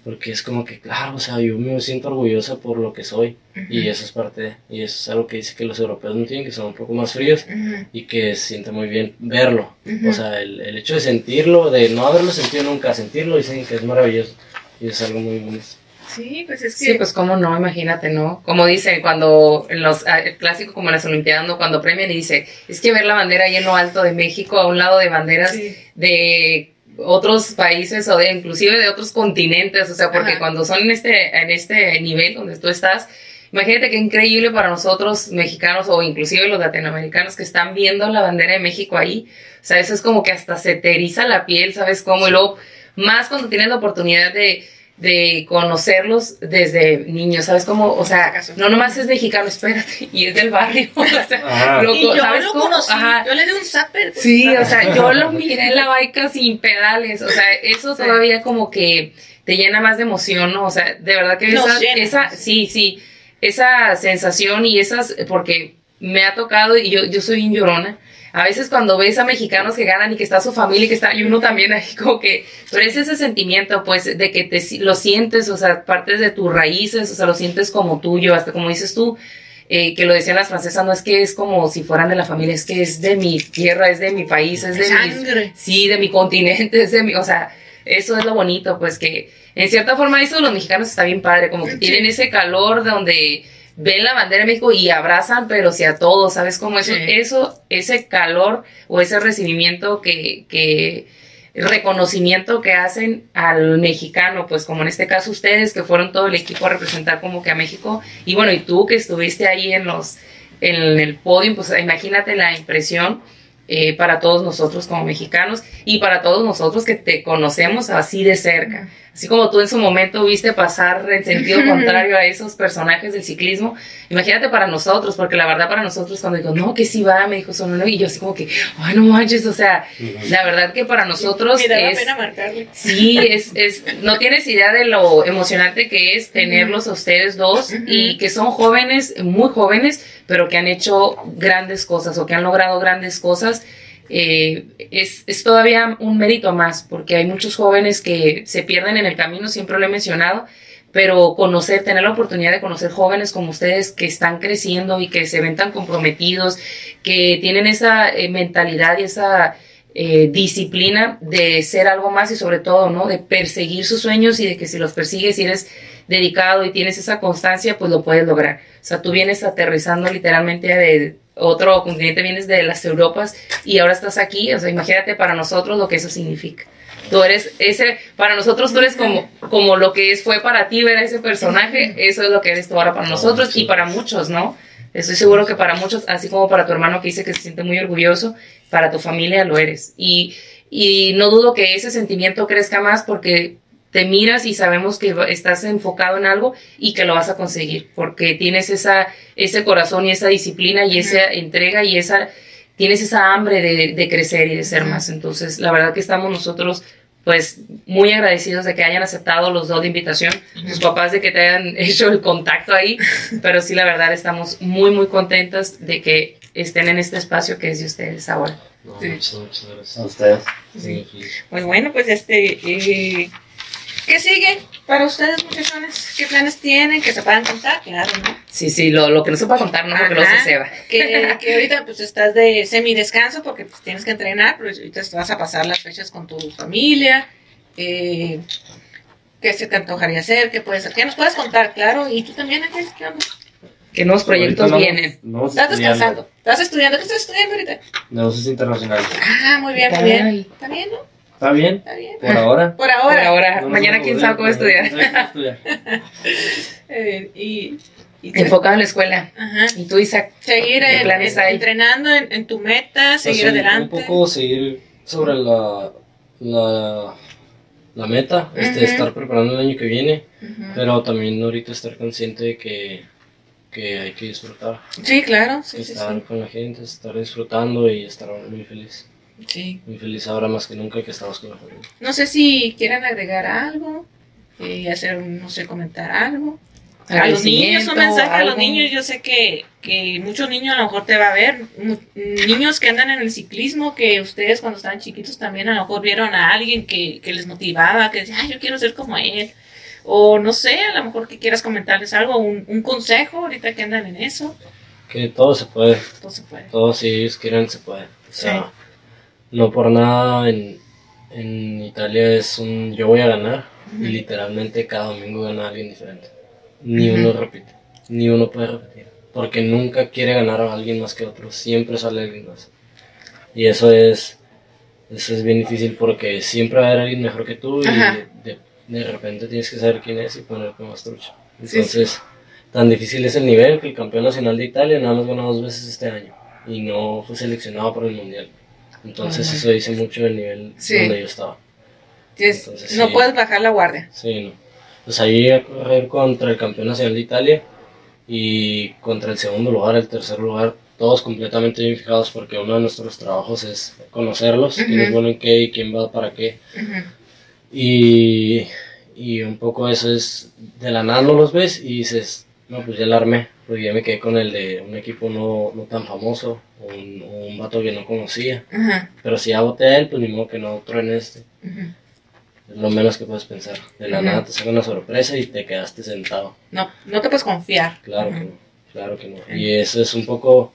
porque es como que, claro, o sea, yo me siento orgullosa por lo que soy y eso es parte, y eso es algo que dice que los europeos no tienen, que son un poco más fríos y que se siente muy bien verlo, o sea, el, el, hecho de sentirlo, de no haberlo sentido nunca, sentirlo, dicen que es maravilloso y es algo muy bonito. Sí, pues es que... Sí, pues cómo no, imagínate, ¿no? Como dicen, cuando en los ah, el clásico como en las Olimpiadas, cuando premian y dice, es que ver la bandera ahí en lo alto de México a un lado de banderas de otros países o de inclusive de otros continentes, o sea, porque cuando son en este, en este nivel donde tú estás, imagínate qué increíble para nosotros mexicanos o inclusive los latinoamericanos que están viendo la bandera de México ahí, o sea, eso es como que hasta se te eriza la piel, ¿sabes cómo? Y luego, más cuando tienes la oportunidad de de conocerlos desde niños, ¿sabes cómo? O sea, no nomás es mexicano, espérate, y es del barrio. O sea, y yo lo conocí, yo le di un zapper. Sí, o sea, yo lo miré en la bike sin pedales, o sea, eso todavía como que te llena más de emoción, ¿no? O sea, de verdad que esa, esa, sí, sí, esa sensación y esas, porque me ha tocado, y yo, yo soy un llorona, a veces cuando ves a mexicanos que ganan y que está su familia y que está, y uno también ahí como que, pero es ese sentimiento, pues, de que te, lo sientes, o sea, partes de tus raíces, o sea, lo sientes como tuyo, hasta como dices tú, eh, que lo decían las francesas, no es que es como si fueran de la familia, es que es de mi tierra, es de mi país, es de mi, sí, de mi continente, es de mi, o sea, eso es lo bonito, pues que en cierta forma eso de los mexicanos está bien padre, como que tienen ese calor donde ven la bandera de México y abrazan, pero si a todos, ¿sabes cómo eso? Eso, ese calor o ese recibimiento que, que, reconocimiento que hacen al mexicano, pues como en este caso ustedes que fueron todo el equipo a representar como que a México, y bueno, y tú que estuviste ahí en los, en el podio, pues imagínate la impresión eh, para todos nosotros como mexicanos y para todos nosotros que te conocemos así de cerca. Así como tú en su momento viste pasar en sentido contrario a esos personajes del ciclismo, imagínate para nosotros, porque la verdad para nosotros cuando digo, no, que sí va, me dijo Sonoro, y yo así como que, ay, no manches, o sea, la verdad que para nosotros Me da es... pena marcarle. Sí, es, es, no tienes idea de lo emocionante que es tenerlos a ustedes dos y que son jóvenes, muy jóvenes, pero que han hecho grandes cosas o que han logrado grandes cosas. Eh, es, es todavía un mérito más, porque hay muchos jóvenes que se pierden en el camino, siempre lo he mencionado, pero conocer, tener la oportunidad de conocer jóvenes como ustedes que están creciendo y que se ven tan comprometidos, que tienen esa eh, mentalidad y esa eh, disciplina de ser algo más y sobre todo, ¿no? De perseguir sus sueños y de que si los persigues y eres dedicado y tienes esa constancia, pues lo puedes lograr. O sea, tú vienes aterrizando literalmente de otro continente, vienes de las Europas y ahora estás aquí. O sea, imagínate para nosotros lo que eso significa. Tú eres ese, para nosotros tú eres como, como lo que es, fue para ti ver a ese personaje, eso es lo que eres tú ahora para nosotros y para muchos, ¿no? Estoy seguro que para muchos, así como para tu hermano que dice que se siente muy orgulloso, para tu familia lo eres. Y, y no dudo que ese sentimiento crezca más porque te miras y sabemos que estás enfocado en algo y que lo vas a conseguir, porque tienes esa, ese corazón y esa disciplina y esa entrega y esa, tienes esa hambre de, de crecer y de ser más. Entonces, la verdad que estamos nosotros pues muy agradecidos de que hayan aceptado los dos de invitación, tus papás de que te hayan hecho el contacto ahí, pero sí la verdad estamos muy muy contentas de que estén en este espacio que es de ustedes ahora. No, Sí. muchas, muchas gracias. A ustedes. Sí, sí. Pues bueno, pues este, eh, ¿qué sigue para ustedes, muchachones? ¿Qué planes tienen? Que se puedan contar, claro, ¿no? Sí, sí, lo, lo que no se puede contar, no, porque Ajá. se ceba. Que, que ahorita pues estás de semidescanso porque pues, tienes que entrenar, pero ahorita te vas a pasar las fechas con tu familia. Eh, ¿Qué se te antojaría hacer? ¿Qué puedes hacer? ¿Qué nos puedes contar? Claro, y tú también, Ángel, ¿qué onda? Que nuevos proyectos vienen. ¿Estás estudiando descansando? ¿Estás estudiando? ¿Qué estás estudiando ahorita? Negocios internacionales. Ah, muy bien, muy bien. ¿Está bien, no? ¿Está bien? ¿Está bien? Por ahora. Por Por ahora. ahora, No mañana quién sabe cómo estudiar. estudiar. Eh, y, y Enfocado en la escuela. Ajá. Y tú, Isaac, Seguir ¿Qué en- planes en- hay? entrenando en, en tu meta, seguir Pues un- adelante. Un poco seguir sobre la, la, la meta, este, estar preparando el año que viene, pero también ahorita estar consciente de que, que hay que disfrutar, Sí, claro, sí, sí, estar sí. con la gente, estar disfrutando y estar muy feliz. Sí. Muy feliz ahora más que nunca que estamos con la familia. No sé si quieren agregar algo, eh, hacer, no sé, comentar algo. A los niños, un mensaje a los niños. Yo sé que, que muchos niños a lo mejor te va a ver. niños que andan en el ciclismo, que ustedes cuando estaban chiquitos también a lo mejor vieron a alguien que, que les motivaba, que decía, "Ay, yo quiero ser como él. O no sé, a lo mejor que quieras comentarles algo, un, un consejo ahorita que andan en eso. Que todo se puede, Todo se puede. todo si ellos quieren se puede. O sea, Sí. No por nada en, en Italia es un yo voy a ganar y Ujú. literalmente cada domingo gana alguien diferente. Ni Ujú. uno repite, ni uno puede repetir, porque nunca quiere ganar a alguien más que otro, siempre sale alguien más. Y eso es, eso es bien difícil porque siempre va a haber alguien mejor que tú y de, de repente tienes que saber quién es y ponerte más trucha. Sí, sí. Entonces, tan difícil es el nivel que el campeón nacional de Italia nada más ganó dos veces este año y no fue seleccionado para el mundial. Entonces, eso dice mucho del nivel Sí. donde yo estaba. Entonces, no sí. puedes bajar la guardia. Sí, no. Pues ahí a correr contra el campeón nacional de Italia y contra el segundo lugar, el tercer lugar, todos completamente bien fijados porque uno de nuestros trabajos es conocerlos, quién es bueno en qué y quién va para qué. Y, y un poco eso es, de la nada no los ves y dices, no, pues ya la armé, porque ya me quedé con el de un equipo no, no tan famoso, un, un vato que no conocía. Ajá. Pero si ya voté a él, pues ni modo que no truene este. Ujú. Es lo menos que puedes pensar. De la Ujú. nada te saca una sorpresa y te quedaste sentado. No, no te puedes confiar. Claro que no, claro que no. Y eso es un poco,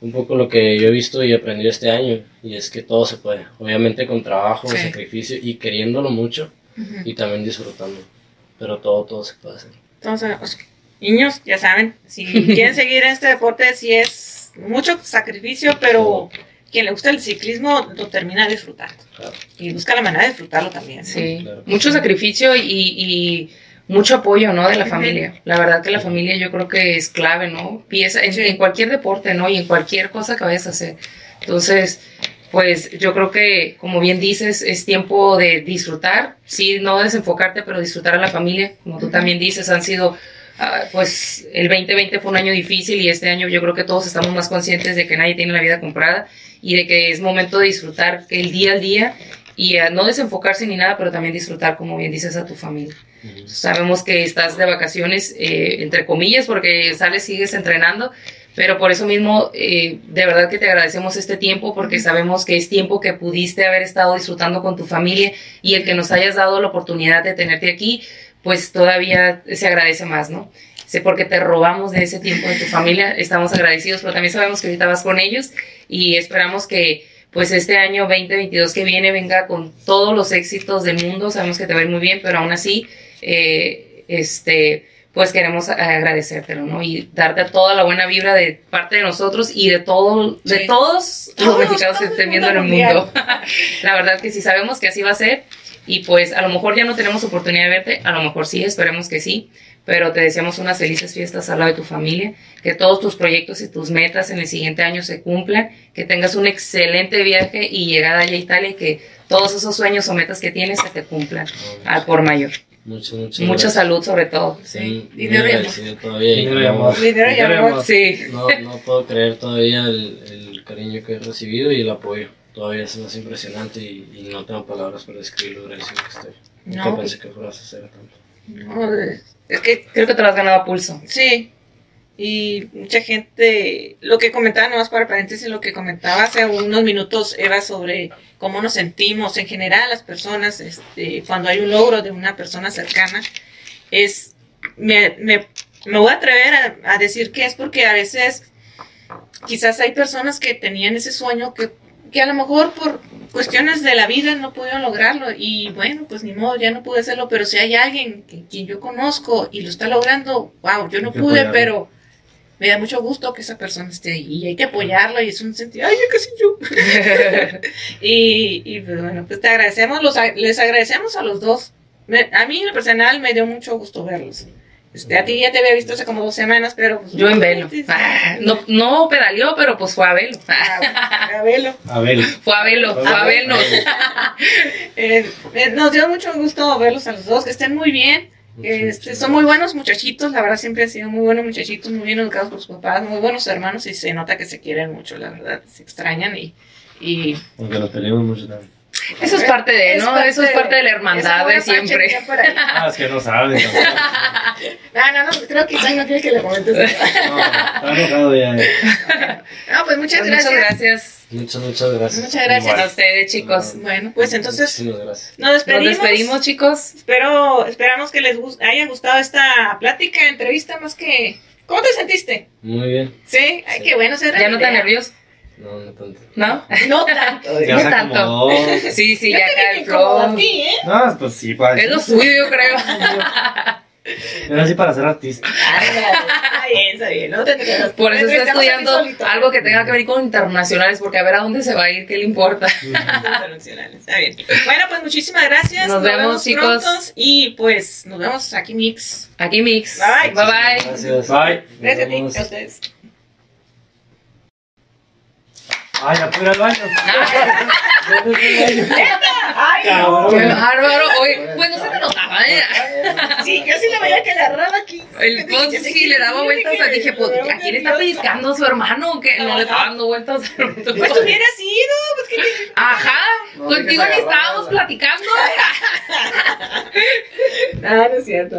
un poco lo que yo he visto y aprendido este año. Y es que todo se puede. Obviamente con trabajo, Sí. sacrificio y queriéndolo mucho y también disfrutando. Pero todo, todo se puede hacer. Entonces, niños, ya saben, si quieren seguir este deporte, sí es mucho sacrificio, pero quien le gusta el ciclismo lo termina disfrutando. Claro. Y busca la manera de disfrutarlo también. Sí, Claro. mucho sacrificio y, y mucho apoyo, ¿no? De la familia. La verdad que la familia yo creo que es clave, ¿no? Pieza en, Sí. en cualquier deporte, ¿no? Y en cualquier cosa que vayas a hacer. Entonces, pues yo creo que, como bien dices, es tiempo de disfrutar, sí, no desenfocarte, pero disfrutar a la familia, como tú también dices, han sido, ah, pues el 2020 fue un año difícil y este año yo creo que todos estamos más conscientes de que nadie tiene la vida comprada y de que es momento de disfrutar el día al día y no desenfocarse ni nada, pero también disfrutar, como bien dices, a tu familia. Sabemos que estás de vacaciones, eh, entre comillas, porque sales, sigues entrenando, pero por eso mismo, eh, de verdad que te agradecemos este tiempo, porque sabemos que es tiempo que pudiste haber estado disfrutando con tu familia y el que nos hayas dado la oportunidad de tenerte aquí, pues todavía se agradece más, ¿no? Sé porque te robamos de ese tiempo de tu familia, estamos agradecidos, pero también sabemos que ahorita vas con ellos y esperamos que pues este año 2022 que viene venga con todos los éxitos del mundo, sabemos que te va a ir muy bien, pero aún así, eh, este, pues queremos agradecértelo, ¿no? Y darte toda la buena vibra de parte de nosotros y de todo, de todos, los mexicanos que estén viendo en el mundo. la verdad que sí sabemos que así va a ser y pues a lo mejor ya no tenemos oportunidad de verte, a lo mejor sí, esperemos que sí, pero te deseamos unas felices fiestas al lado de tu familia, que todos tus proyectos y tus metas en el siguiente año se cumplan, que tengas un excelente viaje y llegada allá a Italia y que todos esos sueños o metas que tienes se te cumplan al por mayor. Mucho, mucho Mucha salud sobre todo. Sí, dinero y todavía. Dinero y amor. Dinero y Sí. No, no puedo creer todavía el, el, cariño que he recibido y el apoyo. Todavía es más impresionante y, no tengo palabras para describir lo agradecido que estoy. No. Nunca pensé que fueras a hacer tanto. No, es que creo que te lo has ganado a pulso. Sí. Y mucha gente, lo que comentaba, nomás para paréntesis, lo que comentaba hace unos minutos Eva sobre cómo nos sentimos en general las personas este, cuando hay un logro de una persona cercana, es, me, me, me voy a atrever a, a decir que es porque a veces quizás hay personas que tenían ese sueño que que a lo mejor por cuestiones de la vida no pudieron lograrlo y bueno, pues ni modo, ya no pude hacerlo, pero si hay alguien que, quien yo conozco y lo está logrando, wow, yo no pude, pero me da mucho gusto que esa persona esté ahí y hay que apoyarlo y es un sentido, ay, casi yo. y, y pues bueno, pues te agradecemos, los, les agradecemos a los dos. a mí en lo personal me dio mucho gusto verlos. Este, a ti ya te había visto hace como dos semanas, pero... Pues, yo en velo. Ah, no, no pedaleó, pero pues fue a velo. Ah, a velo. A velo. Fue a velo, fue a vernos. Eh, eh, nos dio mucho gusto verlos a los dos, que estén muy bien. Este, son muy buenos muchachitos, la verdad siempre han sido muy buenos muchachitos, muy bien educados por sus papás, muy buenos hermanos y se nota que se quieren mucho, la verdad, se extrañan y... y... Aunque los tenemos mucho también. Eso es parte de, ¿no? Eso es parte de la hermandad de siempre. Ah, es que no saben. No, no, no, creo que no quiere que le comentes. No, está enojado ya. No, pues muchas Pues gracias. Muchas gracias. Muchas, muchas gracias. Muchas gracias A ustedes, chicos. Bueno, pues entonces gracias. nos despedimos. Nos despedimos, chicos. Espero, esperamos que les haya gustado esta plática, entrevista, más que... ¿Cómo te sentiste? Muy bien. ¿Sí? Ay, qué bueno. ser ¿Ya no tan nervioso? No, no tanto. ¿No? No tanto. Ya No tanto. Sí, sí, ya te acá el flow. ¿eh? No, pues sí, para. Es lo suyo, yo creo. Era así para ser artista. Está bien, está bien. No te. Por eso está estudiando algo que tenga que ver con internacionales, porque a ver a dónde se va a ir, qué le importa. Internacionales, Está bien. Bueno, pues muchísimas gracias. Nos vemos, chicos. pronto y pues nos vemos aquí, Mix. Aquí Mix. Bye. Bye bye. Gracias. Bye. Gracias a ti, vemos. a ustedes. Ay, ir al baño. Ay, no. Qué bárbaro. Oye, pues no se te notaba, ¿eh? Sí, yo sí le veía que la agarraba aquí. El dije, sí le daba vueltas. que- Dije, pues, ¿a quién está pellizcando a su hermano? Que no le está dando vueltas. Pues hubiera sido, pues que Ajá, No, contigo ni estábamos platicando. Ah, no es cierto.